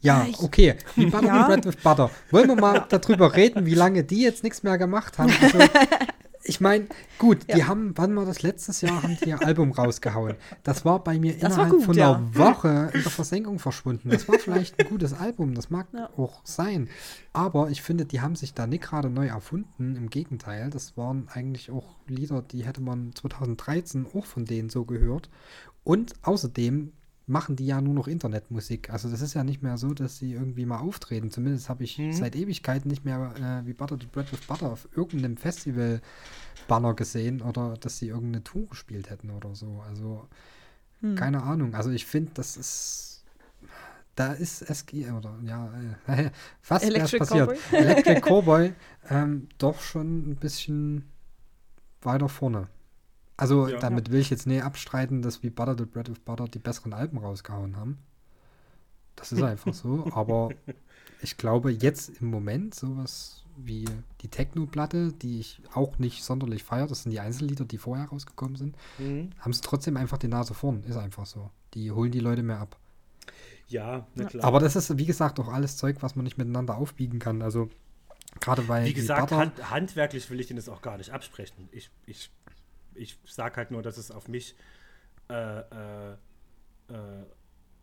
Ja, okay. Wie Butter Ja. Bread with Butter. Wollen wir mal darüber reden, wie lange die jetzt nichts mehr gemacht haben? Also, ich meine, gut, die Ja. haben, wann war das letztes Jahr, haben die ihr Album rausgehauen. Das war bei mir Das innerhalb gut, von ja. einer Woche in der Versenkung verschwunden. Das war vielleicht ein gutes Album, das mag Ja. auch sein. Aber ich finde, die haben sich da nicht gerade neu erfunden. Im Gegenteil, das waren eigentlich auch Lieder, die hätte man 2013 auch von denen so gehört. Und außerdem machen die ja nur noch Internetmusik. Also das ist ja nicht mehr so, dass sie irgendwie mal auftreten. Zumindest habe ich seit Ewigkeiten nicht mehr äh, wie Butter the Bread with Butter auf irgendeinem Festival-Banner gesehen oder dass sie irgendeine Tour gespielt hätten oder so. Also keine Ahnung. Also ich finde, das ist da ist SG oder ja, äh, fast Electric passiert. Cowboy? Electric Cowboy ähm, doch schon ein bisschen weiter vorne. Also Ja. damit will ich jetzt nicht abstreiten, dass wie Butter the Bread with Butter die besseren Alben rausgehauen haben. Das ist einfach so. Aber ich glaube jetzt im Moment sowas wie die Techno-Platte, die ich auch nicht sonderlich feiere, das sind die Einzellieder, die vorher rausgekommen sind, Mhm. haben sie trotzdem einfach die Nase vorn. Ist einfach so. Die holen die Leute mehr ab. Ja, na klar. Aber das ist, wie gesagt, auch alles Zeug, was man nicht miteinander aufbiegen kann. Also gerade weil Wie gesagt, Butter- hand, handwerklich will ich Ihnen das auch gar nicht absprechen. Ich, ich, ich sage halt nur, dass es auf mich äh, äh, äh,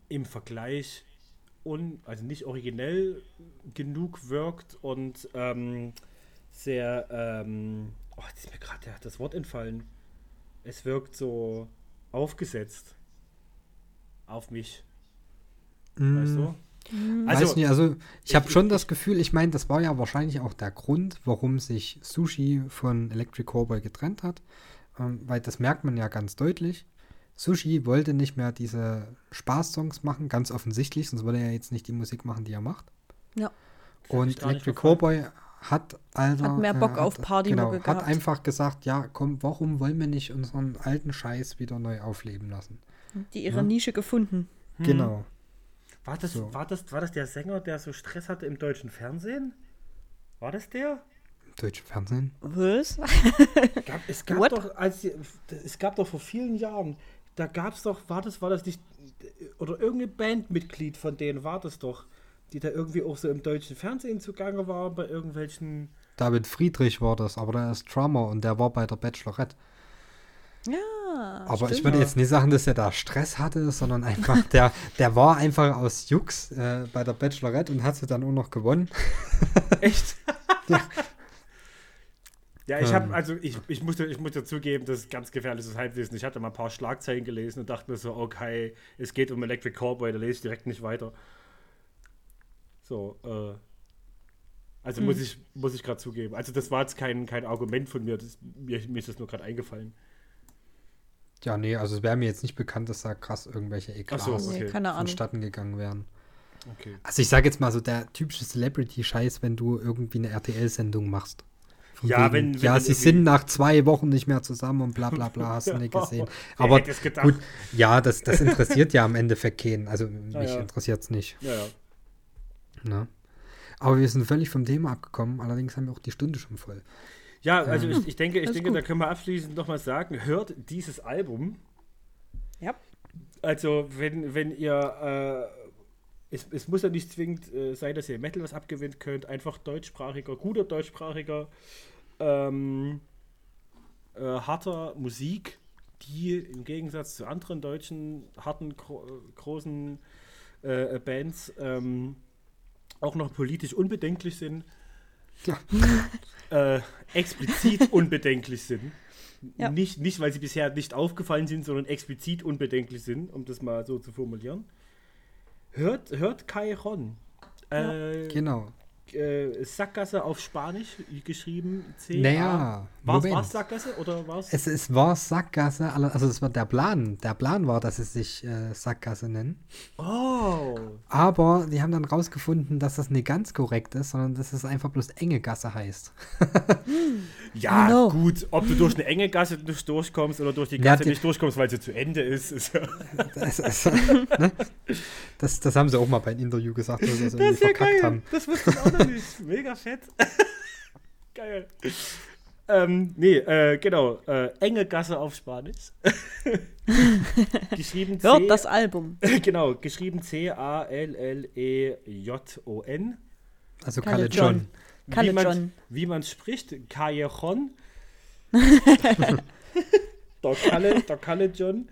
im Vergleich un, also nicht originell genug wirkt und ähm, sehr, ähm, oh, jetzt ist mir gerade das Wort entfallen. Es wirkt so aufgesetzt auf mich. Weißt du? Also, Weiß nicht, also ich habe schon ich- das Gefühl, ich meine, das war ja wahrscheinlich auch der Grund, warum sich Sushi von Electric Cowboy getrennt hat, weil das merkt man ja ganz deutlich. Sushi wollte nicht mehr diese Spaßsongs machen, ganz offensichtlich, sonst würde er jetzt nicht die Musik machen, die er macht. Ja. Und Electric. Cowboy hat also Hat mehr Bock auf Partymucke genau, hat gehabt. einfach gesagt, ja, komm, warum wollen wir nicht unseren alten Scheiß wieder neu aufleben lassen? Die ihre Nische gefunden. Hm. Genau. War das, So. war, das, war das der Sänger, der so Stress hatte im deutschen Fernsehen? War das der? Deutsche Fernsehen. Was? Gab, es, gab What? doch, als, die- es gab doch vor vielen Jahren, da gab es doch, war das, war das nicht, oder irgendein Bandmitglied von denen war das doch, die da irgendwie auch so im deutschen Fernsehen zugange war, bei irgendwelchen. David Friedrich war das, aber der ist Drummer und der war bei der Bachelorette. Ja. Aber ich stimmt. würde jetzt nicht sagen, dass er da Stress hatte, sondern einfach, der, der war einfach aus Jux äh, bei der Bachelorette und hat sie dann auch noch gewonnen. Echt? ja, ich Ähm. habe, also ich, ich, musste, ich musste zugeben, das ist ganz gefährliches Halbwissen. Ich hatte mal ein paar Schlagzeilen gelesen und dachte mir so, okay, es geht um Electric Cowboy, da lese ich direkt nicht weiter. So, äh. Also muss ich, muss ich gerade zugeben. Also das war jetzt kein, kein Argument von mir, das, mir, mir ist das nur gerade eingefallen. Ja, nee, also es wäre mir jetzt nicht bekannt, dass da krass irgendwelche Eklats so, Nee, okay. Ahnung. vonstatten gegangen wären. Okay. Also ich sage jetzt mal so der typische Celebrity-Scheiß, wenn du irgendwie eine RTL-Sendung machst. Von Ja, wenn- wenn ja, sie sind nach zwei Wochen nicht mehr zusammen und bla bla bla, hast du nicht gesehen. Wer Aber gut, ja, das, das interessiert ja im Endeffekt keinen. Also mich ja. interessiert es nicht. Ja, ja. Ne? Aber wir sind völlig vom Thema abgekommen, allerdings haben wir auch die Stunde schon voll. Ja, also ich, ich denke, ich denke, gut. da können wir abschließend nochmal sagen, hört dieses Album. Ja. Also, wenn, wenn ihr, äh, es, es muss ja nicht zwingend äh, sein, dass ihr Metal was abgewinnen könnt, einfach deutschsprachiger, guter deutschsprachiger, ähm, äh, harter Musik, die im Gegensatz zu anderen deutschen, harten, gro äh, großen äh, Bands ähm, auch noch politisch unbedenklich sind. Ja. Äh, explizit unbedenklich sind. Ja. Nicht, nicht, weil sie bisher nicht aufgefallen sind, sondern explizit unbedenklich sind, um das mal so zu formulieren. Hört, hört Kai Ron. Äh, Genau. Äh, Sackgasse auf Spanisch geschrieben. C Naja, War es. Sackgasse oder war es? Es, es war Sackgasse, also es war der Plan. Der Plan war, dass sie sich äh, Sackgasse nennen. Oh. Aber die haben dann rausgefunden, dass das nicht ganz korrekt ist, sondern dass es einfach bloß enge Gasse heißt. Ja, Oh no. gut. Ob du durch eine enge Gasse nicht durchkommst oder durch die Ja, Gasse die- nicht durchkommst, weil sie zu Ende ist. ist ja, Das, ist, ne? das, das haben sie auch mal beim Interview gesagt, dass sie das das ist ja verkackt geil. haben. Das wusste ich auch noch nicht. Mega fett. geil. Ähm, nee, äh, genau. Äh, enge Gasse auf Spanisch. geschrieben C. Hört das Album. genau, geschrieben C-A-L-L-E-J-O-N. Also Kalle Kalle John. Man, John. Wie man spricht, Callejon. der, Kalle, der Kalle John.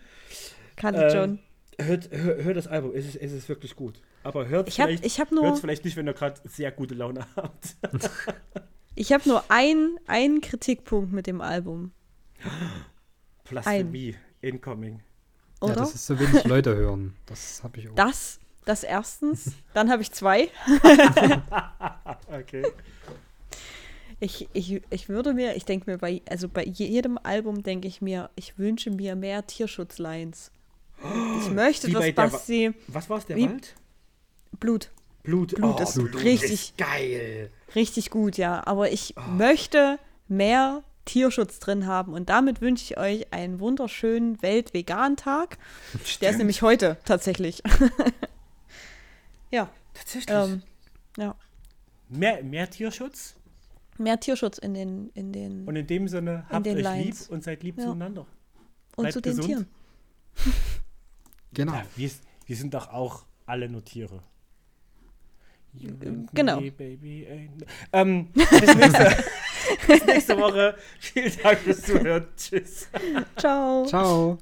Kalle Äh, John. Hört, hört, hört das Album, es ist, es ist wirklich gut. Aber hört hab- vielleicht, hab nur- vielleicht nicht, wenn ihr gerade sehr gute Laune habt. Ich habe nur ein, einen Kritikpunkt mit dem Album. Blasphemie, incoming. Ja, Oder? das ist so wenig Leute hören. Das habe ich auch. das, das erstens. Dann habe ich zwei. Okay. Ich, ich, ich würde mir, ich denke mir, bei, also bei jedem Album denke ich mir, ich wünsche mir mehr Tierschutzlines. Ich möchte, Wie dass Basti Was war's, der Wie- Wald? Blut, Blut. Blut ist richtig- ist geil. richtig gut, ja. Aber ich möchte mehr Tierschutz drin haben und damit wünsche ich euch einen wunderschönen Weltvegan-Tag. Der ist nämlich heute tatsächlich. ja, Tatsächlich. ähm, ja. mehr, mehr Tierschutz. Mehr Tierschutz in den, in den Und in dem Sinne, habt euch Lines. lieb und seid lieb Ja. zueinander. und bleibt zu den gesund. Tieren. Genau. Ja, wir, wir sind doch auch alle nur Tiere. Genau. me, baby, Ähm, bis, nächste, bis nächste Woche. Vielen Dank fürs Zuhören. Tschüss. Ciao. Ciao.